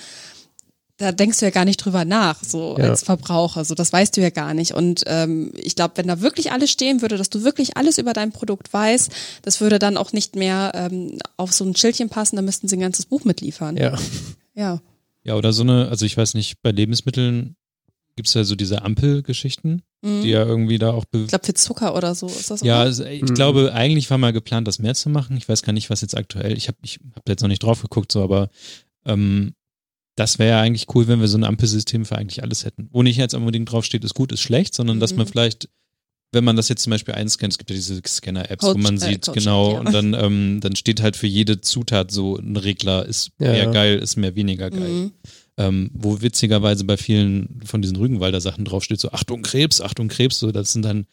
da denkst du ja gar nicht drüber nach, so Ja. als Verbraucher. So, das weißt du ja gar nicht. Und ähm, ich glaube, wenn da wirklich alles stehen würde, dass du wirklich alles über dein Produkt weißt, das würde dann auch nicht mehr ähm, auf so ein Schildchen passen, da müssten sie ein ganzes Buch mitliefern. ja. ja. Ja, oder so eine, also ich weiß nicht, bei Lebensmitteln gibt's ja so diese Ampelgeschichten, Mhm. die ja irgendwie da auch Ich glaube, für Zucker oder so ist das Ja, also ich Mhm. glaube, eigentlich war mal geplant, das mehr zu machen. Ich weiß gar nicht, was jetzt aktuell. Ich habe ich hab jetzt noch nicht drauf geguckt, so, aber ähm, das wäre ja eigentlich cool, wenn wir so ein Ampelsystem für eigentlich alles hätten. Wo nicht jetzt unbedingt draufsteht, ist gut, ist schlecht, sondern dass man Mhm. vielleicht, wenn man das jetzt zum Beispiel einscannt, es gibt ja diese Scanner-Apps, wo man äh, sieht, Coach, genau, ja. und dann, ähm, dann steht halt für jede Zutat so ein Regler, ist Ja, mehr ja. geil, ist mehr weniger geil. Mhm. Ähm, wo witzigerweise bei vielen von diesen Rügenwalder Sachen draufsteht, so Achtung Krebs, Achtung Krebs, so das sind dann,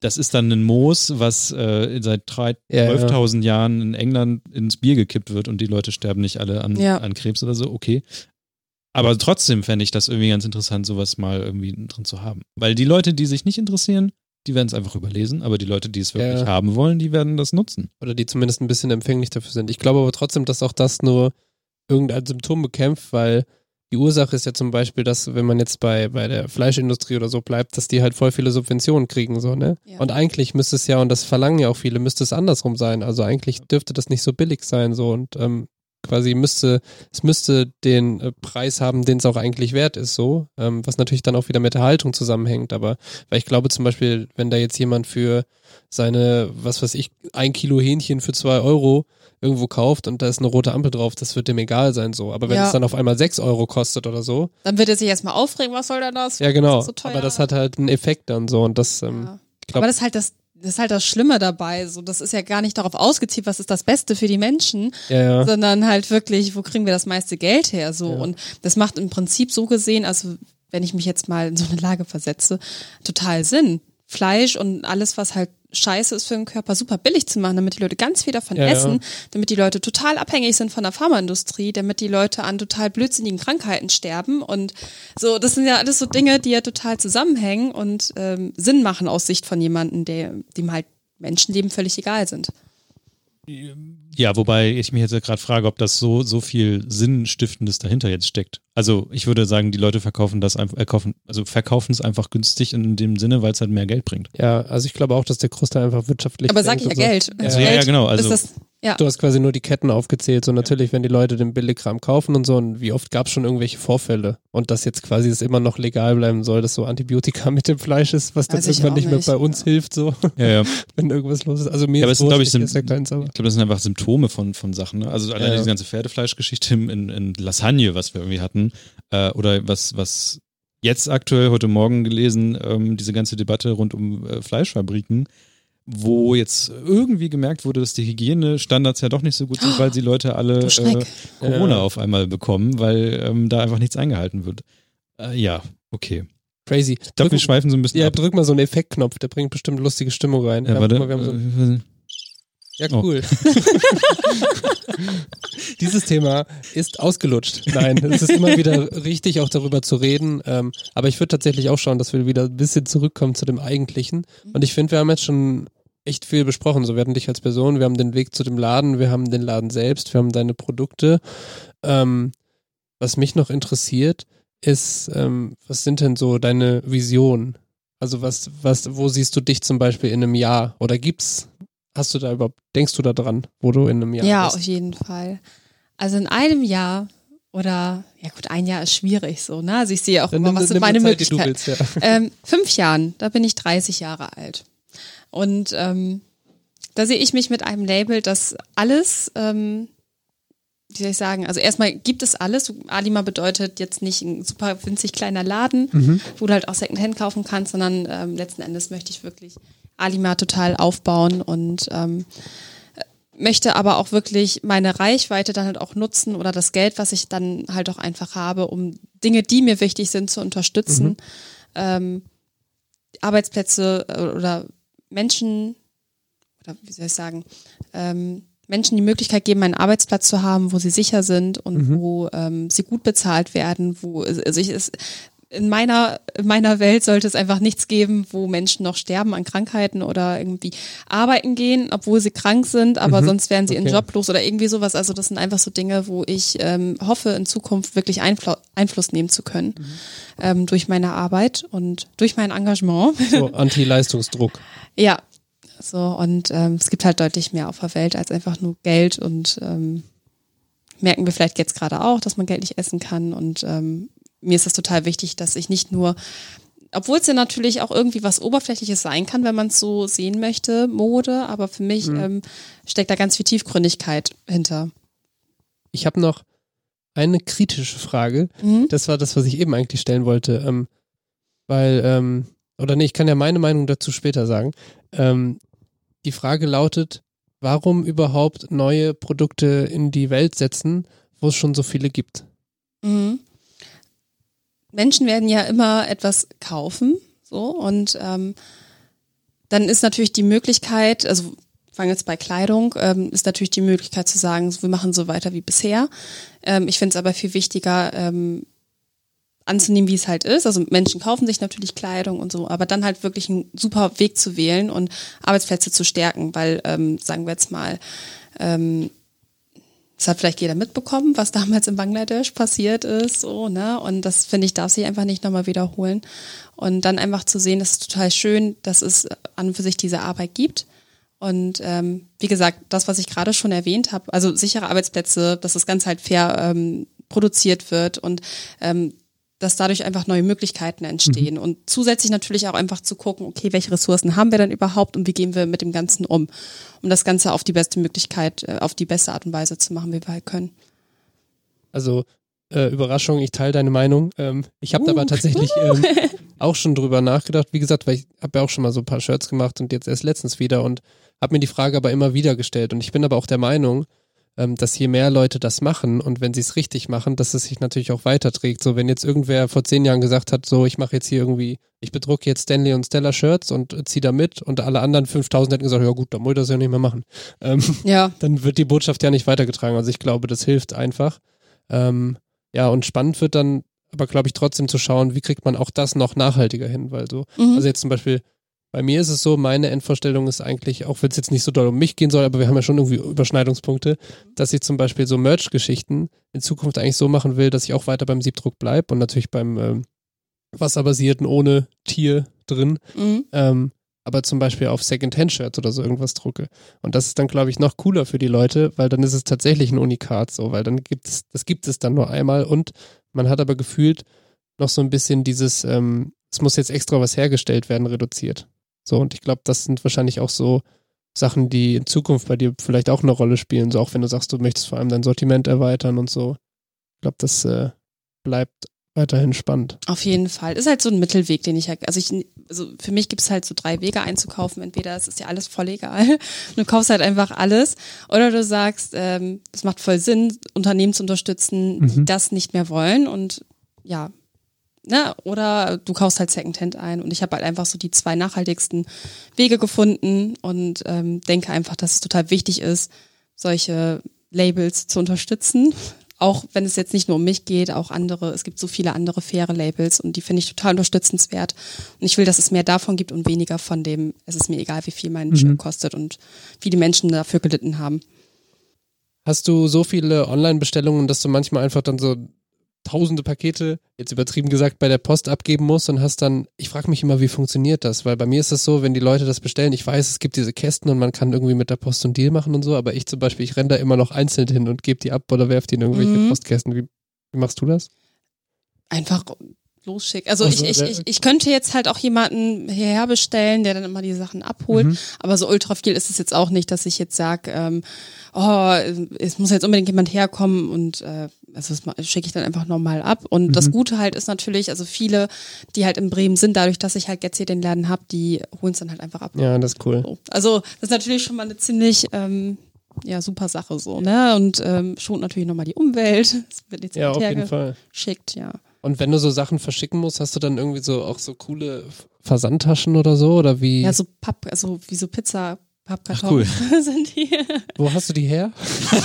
das ist dann ein Moos, was äh, seit drei- Ja, ja. 12.000 Jahren in England ins Bier gekippt wird und die Leute sterben nicht alle an, Ja. an Krebs oder so, okay. Aber trotzdem fände ich das irgendwie ganz interessant, sowas mal irgendwie drin zu haben. Weil die Leute, die sich nicht interessieren, die werden es einfach überlesen, aber die Leute, die es wirklich Ja. haben wollen, die werden das nutzen. Oder die zumindest ein bisschen empfänglich dafür sind. Ich glaube aber trotzdem, dass auch das nur irgendein Symptom bekämpft, weil die Ursache ist ja zum Beispiel, dass wenn man jetzt bei, bei der Fleischindustrie oder so bleibt, dass die halt voll viele Subventionen kriegen, so, ne? Ja. Und eigentlich müsste es ja, und das verlangen ja auch viele, müsste es andersrum sein. Also eigentlich dürfte das nicht so billig sein, so und ähm, quasi müsste, es müsste den äh, Preis haben, den es auch eigentlich wert ist, so, ähm, was natürlich dann auch wieder mit der Haltung zusammenhängt, aber weil ich glaube zum Beispiel, wenn da jetzt jemand für seine, was weiß ich, ein Kilo Hähnchen für zwei Euro irgendwo kauft und da ist eine rote Ampel drauf, das wird dem egal sein so. Aber wenn Ja. es dann auf einmal sechs Euro kostet oder so, Dann wird er sich erstmal aufregen, was soll denn das? ja genau. Das so aber das hat halt einen Effekt dann so und das, ähm, Ja. glaub- Aber das ist halt das, das ist halt das Schlimme dabei. So, das ist ja gar nicht darauf ausgezielt, was ist das Beste für die Menschen, ja, ja. sondern halt wirklich, wo kriegen wir das meiste Geld her? So Ja. und das macht im Prinzip so gesehen, also wenn ich mich jetzt mal in so eine Lage versetze, total Sinn. Fleisch und alles, was halt scheiße ist für den Körper, super billig zu machen, damit die Leute ganz viel davon Ja, ja. essen, damit die Leute total abhängig sind von der Pharmaindustrie, damit die Leute an total blödsinnigen Krankheiten sterben und so, das sind ja alles so Dinge, die ja total zusammenhängen und ähm, Sinn machen aus Sicht von jemandem, der, dem halt Menschenleben völlig egal sind. Ja, wobei ich mich jetzt gerade frage, ob das so, so viel Sinnstiftendes dahinter jetzt steckt. Also ich würde sagen, die Leute verkaufen das einfach, äh, kaufen, also verkaufen es einfach günstig in dem Sinne, weil es halt mehr Geld bringt. ja, also ich glaube auch, dass der Großteil einfach wirtschaftlich Aber sag ich ja so. Geld. Also, ja, ja, genau, also- ist das, ja. Du hast quasi nur die Ketten aufgezählt. So natürlich, wenn die Leute den Billigkram kaufen und so, und wie oft gab es schon irgendwelche Vorfälle? Und dass jetzt quasi es immer noch legal bleiben soll, dass so Antibiotika mit dem Fleisch ist, was dann irgendwann nicht mehr nicht. bei uns hilft, so, Ja, ja. wenn irgendwas los ist. Also mir Ja, aber ist es sind, glaube ich, ja aber. ich glaube, das sind einfach Symptome von, von Sachen. Ne? Also alleine Ja, ja. diese ganze Pferdefleischgeschichte in, in Lasagne, was wir irgendwie hatten, äh, oder was, was jetzt aktuell heute Morgen gelesen, ähm, diese ganze Debatte rund um äh, Fleischfabriken, wo jetzt irgendwie gemerkt wurde, dass die Hygienestandards ja doch nicht so gut sind, weil die Leute alle äh. Corona auf einmal bekommen, weil ähm, da einfach nichts eingehalten wird. Äh, ja, okay. Crazy. Ich glaube, wir schweifen so ein bisschen ja, ab. drück mal so einen Effektknopf, der bringt bestimmt lustige Stimmung rein. Ja, warte. guck mal, wir haben so, äh, ja, oh. cool. Dieses Thema ist ausgelutscht. Nein, es ist immer wieder richtig, auch darüber zu reden. Ähm, aber ich würde tatsächlich auch schauen, dass wir wieder ein bisschen zurückkommen zu dem Eigentlichen. Und ich finde, wir haben jetzt schon echt viel besprochen. So, wir hatten dich als Person, wir haben den Weg zu dem Laden, wir haben den Laden selbst, wir haben deine Produkte. Ähm, was mich noch interessiert, ist, ähm, was sind denn so deine Visionen? Also was, was, wo siehst du dich zum Beispiel in einem Jahr? Oder gibt's, hast du da überhaupt, denkst du da dran, wo du in einem Jahr Ja, bist? auf jeden Fall. Also in einem Jahr oder, ja gut, ein Jahr ist schwierig so, ne? Also ich sehe auch Dann immer, nimm, was sind meine Zeit, Möglichkeiten. willst, ja. Ähm, fünf Jahren, da bin ich 30 Jahre alt. Und ähm, da sehe ich mich mit einem Label, das alles, ähm, wie soll ich sagen, also erstmal gibt es alles. Alima bedeutet jetzt nicht ein super winzig kleiner Laden, Mhm. wo du halt auch Secondhand kaufen kannst, sondern ähm, letzten Endes möchte ich wirklich Alima total aufbauen und ähm, möchte aber auch wirklich meine Reichweite dann halt auch nutzen oder das Geld, was ich dann halt auch einfach habe, um Dinge, die mir wichtig sind, zu unterstützen. Ähm, Arbeitsplätze äh, oder Menschen, oder wie soll ich sagen, ähm, Menschen die Möglichkeit geben, einen Arbeitsplatz zu haben, wo sie sicher sind und wo ähm, sie gut bezahlt werden, wo also ich es in meiner in meiner Welt sollte es einfach nichts geben, wo Menschen noch sterben an Krankheiten oder irgendwie arbeiten gehen, obwohl sie krank sind, aber sonst wären sie in Okay. Job los oder irgendwie sowas. Also das sind einfach so Dinge, wo ich ähm, hoffe, in Zukunft wirklich Einflu Einfluss nehmen zu können ähm, durch meine Arbeit und durch mein Engagement. So Anti-Leistungsdruck. Ja, so und ähm, es gibt halt deutlich mehr auf der Welt als einfach nur Geld und ähm, merken wir vielleicht jetzt gerade auch, dass man Geld nicht essen kann und ähm, mir ist das total wichtig, dass ich nicht nur, obwohl es ja natürlich auch irgendwie was Oberflächliches sein kann, wenn man es so sehen möchte, Mode, aber für mich ähm, steckt da ganz viel Tiefgründigkeit hinter. Ich habe noch eine kritische Frage. Mhm. Das war das, was ich eben eigentlich stellen wollte. Ähm, weil, ähm, oder nee, ich kann ja meine Meinung dazu später sagen. Ähm, die Frage lautet, warum überhaupt neue Produkte in die Welt setzen, wo es schon so viele gibt? Mhm. Menschen werden ja immer etwas kaufen, so und ähm, dann ist natürlich die Möglichkeit, also fangen jetzt bei Kleidung, ähm, ist natürlich die Möglichkeit zu sagen, wir machen so weiter wie bisher. Ähm, ich finde es aber viel wichtiger, ähm, anzunehmen, wie es halt ist. Also Menschen kaufen sich natürlich Kleidung und so, aber dann halt wirklich einen super Weg zu wählen und Arbeitsplätze zu stärken, weil, ähm, sagen wir jetzt mal, ähm, das hat vielleicht jeder mitbekommen, was damals in Bangladesch passiert ist, so, ne? Und das finde ich, darf sich einfach nicht nochmal wiederholen. Und dann einfach zu sehen, das ist total schön, dass es an und für sich diese Arbeit gibt. Und ähm, wie gesagt, das, was ich gerade schon erwähnt habe, also sichere Arbeitsplätze, dass das Ganze halt fair ähm, produziert wird und ähm, dass dadurch einfach neue Möglichkeiten entstehen. Mhm. Und zusätzlich natürlich auch einfach zu gucken, okay, welche Ressourcen haben wir denn überhaupt und wie gehen wir mit dem Ganzen um, um das Ganze auf die beste Möglichkeit, äh, auf die beste Art und Weise zu machen, wie wir halt können. Also äh, Überraschung, ich teile deine Meinung. Ähm, ich habe uh. aber tatsächlich ähm, auch schon drüber nachgedacht. Wie gesagt, weil ich habe ja auch schon mal so ein paar Shirts gemacht und jetzt erst letztens wieder und habe mir die Frage aber immer wieder gestellt. Und ich bin aber auch der Meinung, ähm, dass je mehr Leute das machen und wenn sie es richtig machen, dass es sich natürlich auch weiterträgt. So, wenn jetzt irgendwer vor zehn Jahren gesagt hat, so, ich mache jetzt hier irgendwie, ich bedrucke jetzt Stanley und Stella Shirts und ziehe da mit und alle anderen 5000 hätten gesagt, ja gut, dann muss ich das ja nicht mehr machen. Ähm, ja. Dann wird die Botschaft ja nicht weitergetragen. Also ich glaube, das hilft einfach. Ähm, ja, und spannend wird dann aber, glaube ich, trotzdem zu schauen, wie kriegt man auch das noch nachhaltiger hin, weil so, mhm. also jetzt zum Beispiel, bei mir ist es so, meine Endvorstellung ist eigentlich, auch wenn es jetzt nicht so doll um mich gehen soll, aber wir haben ja schon irgendwie Überschneidungspunkte, dass ich zum Beispiel so Merch-Geschichten in Zukunft eigentlich so machen will, dass ich auch weiter beim Siebdruck bleibe und natürlich beim ähm, wasserbasierten ohne Tier drin, mhm. ähm, aber zum Beispiel auf Second-Hand-Shirts oder so irgendwas drucke. Und das ist dann, glaube ich, noch cooler für die Leute, weil dann ist es tatsächlich ein Unikat so, weil dann gibt es, das gibt es dann nur einmal und man hat aber gefühlt noch so ein bisschen dieses, ähm, es muss jetzt extra was hergestellt werden, reduziert. So, und ich glaube, das sind wahrscheinlich auch so Sachen, die in Zukunft bei dir vielleicht auch eine Rolle spielen. So auch wenn du sagst, du möchtest vor allem dein Sortiment erweitern und so. Ich glaube, das äh, bleibt weiterhin spannend. Auf jeden Fall. Ist halt so ein Mittelweg, den ich also ich, also für mich gibt es halt so drei Wege einzukaufen. Entweder es ist ja alles voll egal, du kaufst halt einfach alles, oder du sagst, ähm, es macht voll Sinn, Unternehmen zu unterstützen, die mhm. das nicht mehr wollen und ja, ne, oder du kaufst halt Secondhand ein. Und ich habe halt einfach so die zwei nachhaltigsten Wege gefunden und ähm, denke einfach, dass es total wichtig ist, solche Labels zu unterstützen. Auch wenn es jetzt nicht nur um mich geht, auch andere, es gibt so viele andere faire Labels und die finde ich total unterstützenswert. Und ich will, dass es mehr davon gibt und weniger von dem, es ist mir egal, wie viel mein mhm. Kostet und wie die Menschen dafür gelitten haben. Hast du so viele Online-Bestellungen, dass du manchmal einfach dann so tausende Pakete, jetzt übertrieben gesagt, bei der Post abgeben musst und hast dann, ich frage mich immer, wie funktioniert das? Weil bei mir ist es so, wenn die Leute das bestellen, ich weiß, es gibt diese Kästen und man kann irgendwie mit der Post einen Deal machen und so, aber ich zum Beispiel, ich renne da immer noch einzeln hin und gebe die ab oder werfe die in irgendwelche mhm. Postkästen. Wie, wie machst du das? Einfach losschicken. Also, also ich, ich, ich, ich könnte jetzt halt auch jemanden hierher bestellen, der dann immer die Sachen abholt, mhm. aber so ultra viel ist es jetzt auch nicht, dass ich jetzt sage, ähm, oh, es muss jetzt unbedingt jemand herkommen und äh, also das schicke ich dann einfach nochmal ab. Und mhm. das Gute halt ist natürlich, also viele, die halt in Bremen sind, dadurch, dass ich halt jetzt hier den Laden habe, die holen es dann halt einfach ab. Ja, das ist cool. So. Also das ist natürlich schon mal eine ziemlich ähm, ja, super Sache so, ne? Und ähm, schont natürlich nochmal die Umwelt. Es wird jetzt ja, auf jeden Fall. Geschickt, ja. Und wenn du so Sachen verschicken musst, hast du dann irgendwie so auch so coole Versandtaschen oder so? Oder wie? Ja, so Papp, also wie so Pizza. Pappkartons cool. sind die. Wo hast du die her?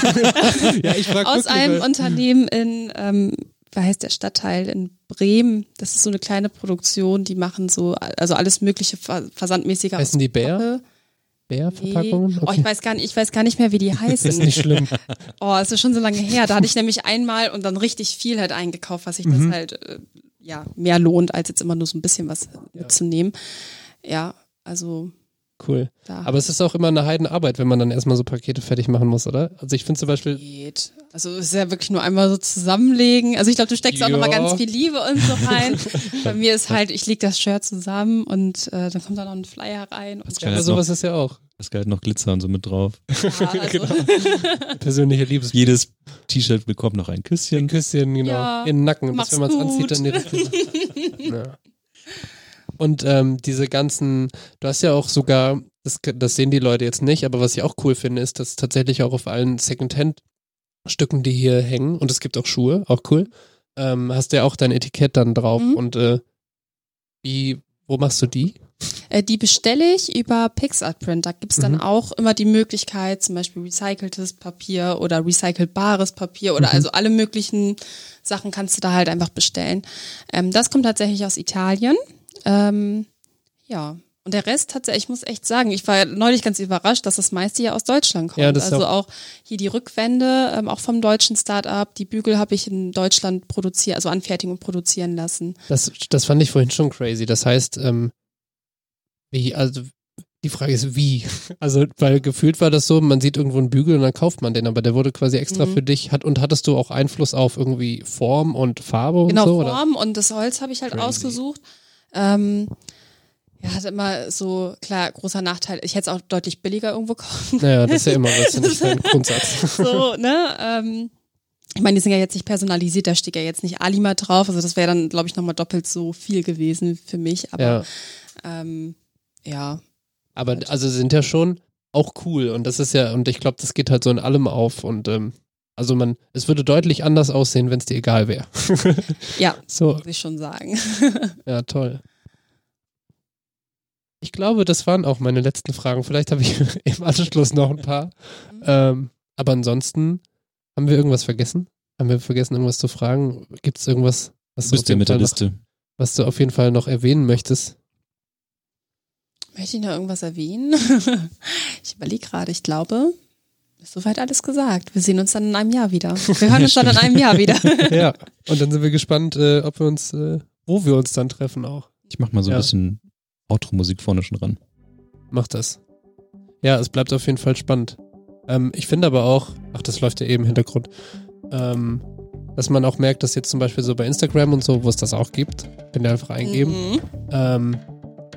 ja, ich frag Aus einem Unternehmen in, ähm, wie heißt der Stadtteil in Bremen? Das ist so eine kleine Produktion, die machen so, also alles mögliche versandmäßige. Heißen die Bär? Bärverpackungen? Okay. Oh, ich weiß gar nicht, ich weiß gar nicht mehr, wie die heißen. ist nicht schlimm. Oh, es ist schon so lange her. Da hatte ich nämlich einmal und dann richtig viel halt eingekauft, was sich mhm. das halt äh, ja mehr lohnt, als jetzt immer nur so ein bisschen was ja. mitzunehmen. Ja, also Cool. Da. Aber es ist auch immer eine Heidenarbeit, wenn man dann erstmal so Pakete fertig machen muss, oder? Also ich finde zum Beispiel. Geht. Also es ist ja wirklich nur einmal so zusammenlegen. Also ich glaube, du steckst ja. auch nochmal ganz viel Liebe und so rein. Bei mir ist halt, ich lege das Shirt zusammen und äh, dann kommt da noch ein Flyer rein. Und das ja, sowas ist ja auch. Es gehört noch Glitzer und so mit drauf. Ja, also. genau. Persönliche Liebes. Jedes T-Shirt bekommt noch ein Küsschen. Ein Küsschen, genau. Ja, in den Nacken. Dass, wenn man es anzieht, dann direkt. ja. Und ähm, diese ganzen, du hast ja auch sogar, das, das sehen die Leute jetzt nicht, aber was ich auch cool finde, ist, dass tatsächlich auch auf allen Secondhand-Stücken, die hier hängen, und es gibt auch Schuhe, auch cool, ähm, hast du ja auch dein Etikett dann drauf. Mhm. Und äh, wie, wo machst du die? Äh, die bestelle ich über PixArt-Print. Da gibt's dann mhm. auch immer die Möglichkeit, zum Beispiel recyceltes Papier oder recycelbares Papier oder mhm. also alle möglichen Sachen kannst du da halt einfach bestellen. Ähm, das kommt tatsächlich aus Italien. Ähm, ja. Und der Rest tatsächlich, ich muss echt sagen, ich war neulich ganz überrascht, dass das meiste ja aus Deutschland kommt. Ja, das also auch- auch hier die Rückwände, ähm, auch vom deutschen Start-up. Die Bügel habe ich in Deutschland produziert, also anfertigen und produzieren lassen. Das, das fand ich vorhin schon crazy. Das heißt, ähm, wie, also die Frage ist, wie? Also, weil gefühlt war das so, man sieht irgendwo einen Bügel und dann kauft man den, aber der wurde quasi extra Mhm. für dich. Hat, und hattest du auch Einfluss auf irgendwie Form und Farbe und Genau, so? Oder? Form und das Holz habe ich halt Crazy. ausgesucht. Ähm, ja, hat immer so, klar, großer Nachteil. Ich hätte es auch deutlich billiger irgendwo kaufen Naja, das ist ja immer was, finde ich, dein Grundsatz. so, ne? Ähm, ich meine, die sind ja jetzt nicht personalisiert, da steht ja jetzt nicht Alima drauf. Also das wäre dann, glaube ich, nochmal doppelt so viel gewesen für mich. Aber Ja, ähm, ja. aber also sie sind ja schon auch cool und das ist ja, und ich glaube, das geht halt so in allem auf und ähm, also man, es würde deutlich anders aussehen, wenn es dir egal wäre. Ja, so, muss ich schon sagen. Ja, toll. Ich glaube, das waren auch meine letzten Fragen. Vielleicht habe ich im Anschluss noch ein paar. Ähm, aber ansonsten, haben wir irgendwas vergessen? Haben wir vergessen, irgendwas zu fragen? Gibt es irgendwas, was Du du, auf bist jeden mit der Fall noch, Liste. was du auf jeden Fall noch erwähnen möchtest? Möchte ich noch irgendwas erwähnen? ich überlege gerade, ich glaube, ist soweit alles gesagt. Wir sehen uns dann in einem Jahr wieder. Wir hören uns dann in einem Jahr wieder. ja. Und dann sind wir gespannt, äh, ob wir uns, äh, wo wir uns dann treffen auch. Ich mach mal so ein Ja. bisschen Outro-Musik vorne schon ran. Mach das. Ja, es bleibt auf jeden Fall spannend. Ähm, ich finde aber auch, ach, das läuft ja eben im Hintergrund, ähm, dass man auch merkt, dass jetzt zum Beispiel so bei Instagram und so, wo es das auch gibt, könnt ihr einfach eingeben, Mhm. ähm,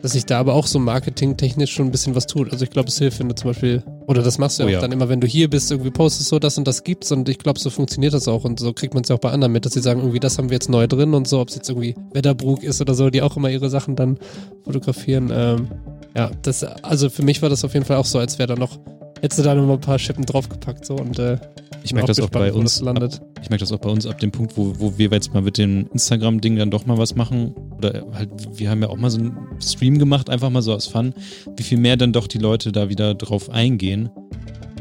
dass sich da aber auch so marketingtechnisch schon ein bisschen was tut. Also ich glaube, es hilft, wenn du zum Beispiel, oder das machst du ja Oh auch ja. dann immer, wenn du hier bist, irgendwie postest so das und das gibt's und ich glaube, so funktioniert das auch und so kriegt man es ja auch bei anderen mit, dass sie sagen, irgendwie das haben wir jetzt neu drin und so, ob es jetzt irgendwie Wetterbrug ist oder so, die auch immer ihre Sachen dann fotografieren. Ähm, ja, das, also für mich war das auf jeden Fall auch so, als wäre da noch, hättest du da noch mal ein paar Schippen draufgepackt so und äh, Ich merke das auch bei uns. Ab, ich merke das auch bei uns ab dem Punkt, wo, wo wir jetzt mal mit dem Instagram-Ding dann doch mal was machen. Oder halt, wir haben ja auch mal so einen Stream gemacht, einfach mal so aus Fun, wie viel mehr dann doch die Leute da wieder drauf eingehen.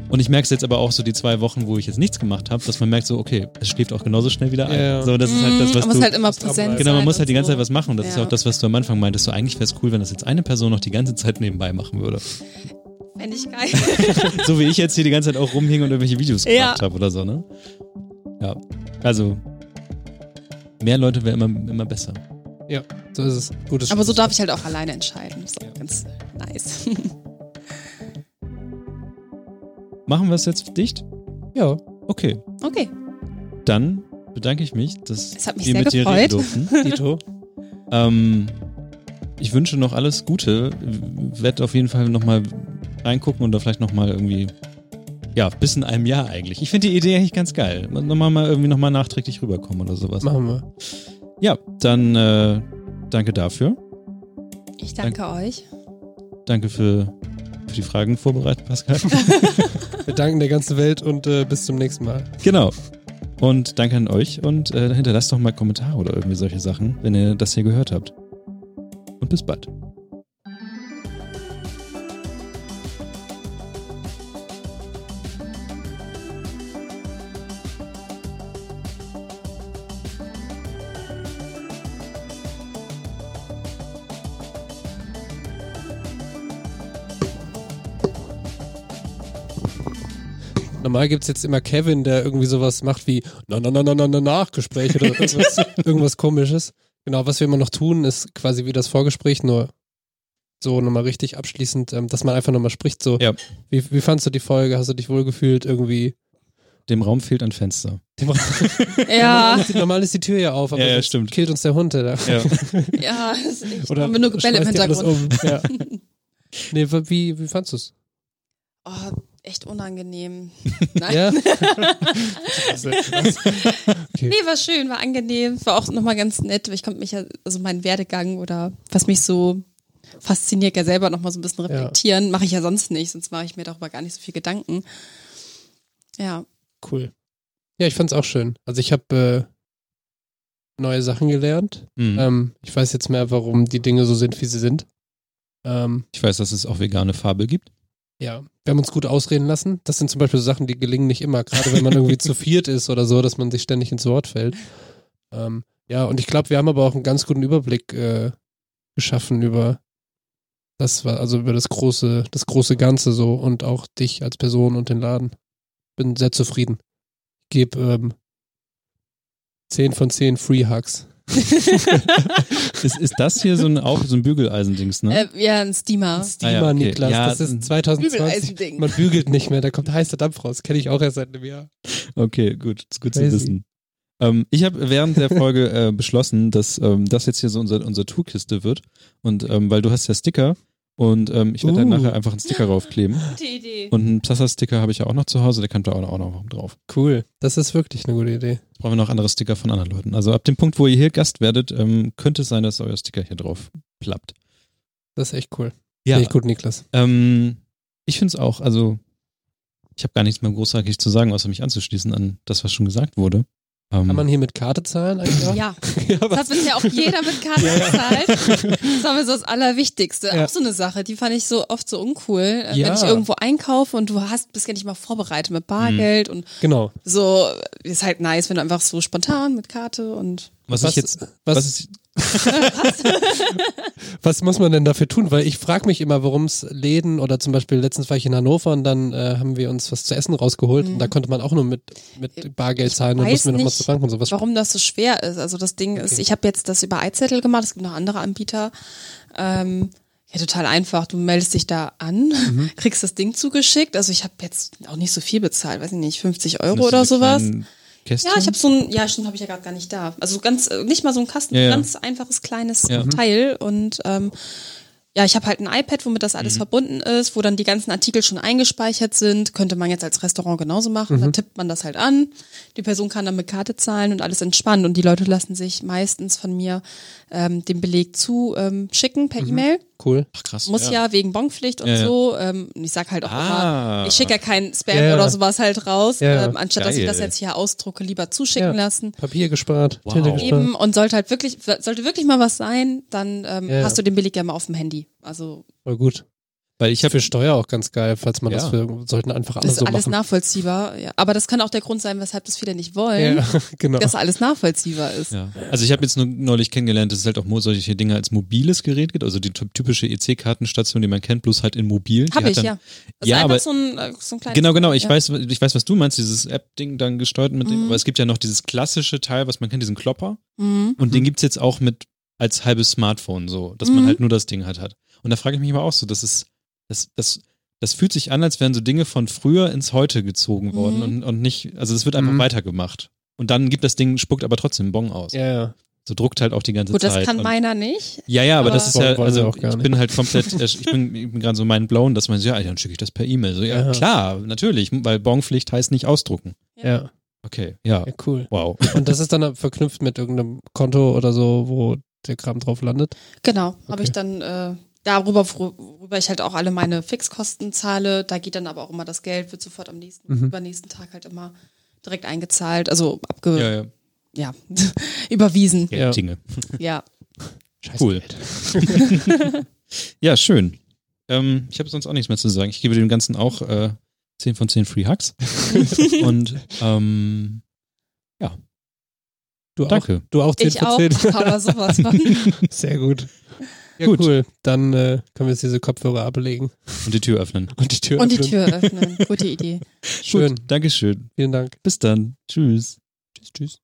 Und ich merke es jetzt aber auch so die zwei Wochen, wo ich jetzt nichts gemacht habe, dass man merkt so, okay, es schläft auch genauso schnell wieder ein. Ja, ja. So, das ist halt das, was man muss du. halt immer präsent dranbleiben. Genau, man sein muss halt die ganze so. Zeit was machen und das ist Ja. auch das, was du am Anfang meintest. So, eigentlich wäre es cool, wenn das jetzt eine Person noch die ganze Zeit nebenbei machen würde. Geil. so wie ich jetzt hier die ganze Zeit auch rumhing und irgendwelche Videos Ja. gemacht habe oder so, ne? Ja. Also, mehr Leute wäre immer, immer besser. So ist es. Gutes Aber so darf ich halt auch alleine entscheiden. Ist auch ganz nice. Machen wir es jetzt dicht? Ja, Okay. Okay. Dann bedanke ich mich, dass Es hat mich wir sehr mit dir gefreut. reden durften. Dito. ähm, ich wünsche noch alles Gute. Werd auf jeden Fall nochmal reingucken und da vielleicht nochmal irgendwie, ja, bis in einem Jahr eigentlich. Ich finde die Idee eigentlich ganz geil. Nochmal mal irgendwie nochmal nachträglich rüberkommen oder sowas. Machen wir. Ja, dann äh, danke dafür. Ich danke euch. Danke für, für die Fragen vorbereitet, Pascal. Wir danken der ganzen Welt und äh, bis zum nächsten Mal. genau. Und danke an euch und äh, hinterlasst doch mal Kommentare oder irgendwie solche Sachen, wenn ihr das hier gehört habt. Und bis bald. Normal gibt's jetzt immer Kevin, der irgendwie sowas macht wie na na na na na na Nachgespräch oder irgendwas, irgendwas komisches. Genau, was wir immer noch tun, ist quasi wie das Vorgespräch, nur so nochmal richtig abschließend, ähm, dass man einfach nochmal spricht, so, Ja. wie, wie fandst du die Folge? Hast du dich wohlgefühlt irgendwie? Dem Raum fehlt ein Fenster. Ja, Normal, ist die, normal ist die Tür ja auf, aber Ja, ja, stimmt. killt uns der Hund, der da. Ja. ja, das ist echt. Oder haben wir nur Gebälle im Hintergrund. Um. Ja. Nee, wie, wie fandst du's? Oh, echt unangenehm. Nein. Ja? Nee, war schön, war angenehm, war auch nochmal ganz nett. Ich konnte mich ja, also meinen Werdegang oder was mich so fasziniert, ja selber nochmal so ein bisschen reflektieren. Mache ich ja sonst nicht, sonst mache ich mir darüber gar nicht so viel Gedanken. Ja, Cool. Ja, ich fand's auch schön. Also ich habe äh, neue Sachen gelernt. Mhm. Ähm, ich weiß jetzt mehr, warum die Dinge so sind, wie sie sind. Ähm, Ich weiß, dass es auch vegane Fabel gibt. Ja, wir haben uns gut ausreden lassen. Das sind zum Beispiel so Sachen, die gelingen nicht immer, gerade wenn man irgendwie zu viert ist oder so, dass man sich ständig ins Wort fällt. Ähm, ja, und ich glaube, wir haben aber auch einen ganz guten Überblick äh, geschaffen über das war also über das große, das große Ganze so und auch dich als Person und den Laden. Bin sehr zufrieden. Ich gebe ähm, 10 von 10 Free Hugs. ist, ist das hier so ein, auch so ein Bügeleisendings, ne? Äh, ja, ein Steamer. Steamer, Ah ja, okay. Niklas. Ja, das ist ein 2020. Bügeleisending. Man bügelt nicht mehr, da kommt heißer Dampf raus. Kenne ich auch erst seit einem Jahr. Okay, gut, ist gut zu Crazy. wissen. Ähm, ich habe während der Folge äh, beschlossen, dass ähm, das jetzt hier so unser, unsere Tourkiste wird. Und ähm, weil du hast ja Sticker und ähm, ich werde dann Uh. nachher einfach einen Sticker draufkleben. Gute Idee. Und einen Psassa-Sticker habe ich ja auch noch zu Hause, der kann da auch noch, auch noch drauf. Cool. Das ist wirklich eine gute Idee. Jetzt brauchen wir noch andere Sticker von anderen Leuten. Also ab dem Punkt, wo ihr hier Gast werdet, ähm, könnte es sein, dass euer Sticker hier drauf plappt. Das ist echt cool. Ja, Finde ich gut, Niklas. ähm, ich finde es auch, also ich habe gar nichts mehr großartig zu sagen, außer mich anzuschließen an das, was schon gesagt wurde. Ähm, Kann man hier mit Karte zahlen eigentlich auch? Ja, ja das hat bisher auch jeder mit Karte gezahlt. Das war mir so das Allerwichtigste. Ja. Auch so eine Sache, die fand ich so oft so uncool. Äh, Ja. Wenn ich irgendwo einkaufe und du hast, bist ja nicht mal vorbereitet mit Bargeld und Genau. so, ist halt nice, wenn du einfach so spontan mit Karte und was, was- ich jetzt, was- was ist, Was muss man denn dafür tun? Weil ich frage mich immer, warum es Läden oder zum Beispiel letztens war ich in Hannover und dann äh, haben wir uns was zu essen rausgeholt und da konnte man auch nur mit, mit Bargeld zahlen und mussten wir nochmal zur Bank und sowas. warum das so schwer ist. Also das Ding ist, ich habe jetzt das über iZettel gemacht, es gibt noch andere Anbieter. Ähm, ja, total einfach. Du meldest dich da an, Mhm. kriegst das Ding zugeschickt. Also ich habe jetzt auch nicht so viel bezahlt, weiß ich nicht, 50 Euro oder sowas. kleinen Kästchen? Ja, ich habe so ein, ja, stimmt, habe ich ja gerade gar nicht da. Also ganz, äh, nicht mal so ein Kasten, Ja, ja. ganz einfaches kleines Ja. Teil und ähm, ja, ich habe halt ein iPad, womit das Mhm. alles verbunden ist, wo dann die ganzen Artikel schon eingespeichert sind. Könnte man jetzt als Restaurant genauso machen. Mhm. Dann tippt man das halt an. Die Person kann dann mit Karte zahlen und alles entspannt. Und die Leute lassen sich meistens von mir ähm, den Beleg zu ähm, schicken per E-Mail. Cool. Ach krass. Muss ja, wegen Bonpflicht und Ja, ja. so. Ähm, ich sag halt auch Ah. immer, ich schicke ja keinen Spam Ja, ja. oder sowas halt raus, Ja, ja. ähm, anstatt dass ich das Geil. jetzt hier ausdrucke, lieber zuschicken Ja. lassen. Papier gespart, Wow. Tinte gespart. Eben und sollte halt wirklich, sollte wirklich mal was sein, dann ähm, Ja. hast du den Beleg ja mal auf dem Handy. Also Voll gut. Weil ich Ist habe für Steuer auch ganz geil, falls man Ja. das für, sollten einfach alle das ist so alles machen. nachvollziehbar. Ja. Aber das kann auch der Grund sein, weshalb das viele nicht wollen, Ja, genau. dass alles nachvollziehbar ist. Ja. Also ich habe jetzt nur neulich kennengelernt, dass es halt auch solche Dinge als mobiles Gerät gibt, also die ty- typische EC-Kartenstation, die man kennt, bloß halt in mobil. Habe ich, dann, ja. Das Ja, ist aber- so ein, äh, so ein kleines Genau, genau. Ich ja. weiß, ich weiß, was du meinst, dieses App-Ding dann gesteuert mit Mhm. dem, aber es gibt ja noch dieses klassische Teil, was man kennt, diesen Klopper. Mhm. Und den gibt's jetzt auch mit als halbes Smartphone so, dass man Mhm. halt nur das Ding halt hat. Und da frage ich mich immer auch so, das ist, das, das, das fühlt sich an, als wären so Dinge von früher ins Heute gezogen worden Mhm. und, und nicht, also das wird einfach Mhm. weitergemacht. Und dann gibt das Ding, spuckt aber trotzdem einen Bon aus. Ja, ja. So druckt halt auch die ganze Gut, Zeit. das kann und, meiner nicht. ja, ja, aber, aber- das ist ja, also ich bin halt komplett, ich bin, ich bin gerade so mein blown, dass man so, ja, dann schicke ich das per E-Mail. So, ja, Ja. klar, natürlich, weil Bonpflicht heißt nicht ausdrucken. Ja, Okay, ja, ja, cool. wow. Und das ist dann verknüpft mit irgendeinem Konto oder so, wo der Kram drauf landet. Genau, habe Okay. ich dann äh, darüber, worüber ich halt auch alle meine Fixkosten zahle. Da geht dann aber auch immer das Geld, wird sofort am nächsten, Mhm. übernächsten Tag halt immer direkt eingezahlt, also abge, Ja, ja, ja, überwiesen. Ja. Dinge. Ja. Scheiße. Cool. Ja, schön. Ähm, ich habe sonst auch nichts mehr zu sagen. Ich gebe dem Ganzen auch äh, 10 von 10 Free Hugs. Und ähm, Du danke. auch, du auch 10 Ich von auch, 10. aber sowas von. Sehr gut. Ja, Gut. cool. Dann äh, können wir jetzt diese Kopfhörer ablegen Und die Tür öffnen. und die Tür Und die öffnen. Tür öffnen. Gute Idee. Schön. Gut, Dankeschön. Vielen Dank. Bis dann. Tschüss. Tschüss, tschüss.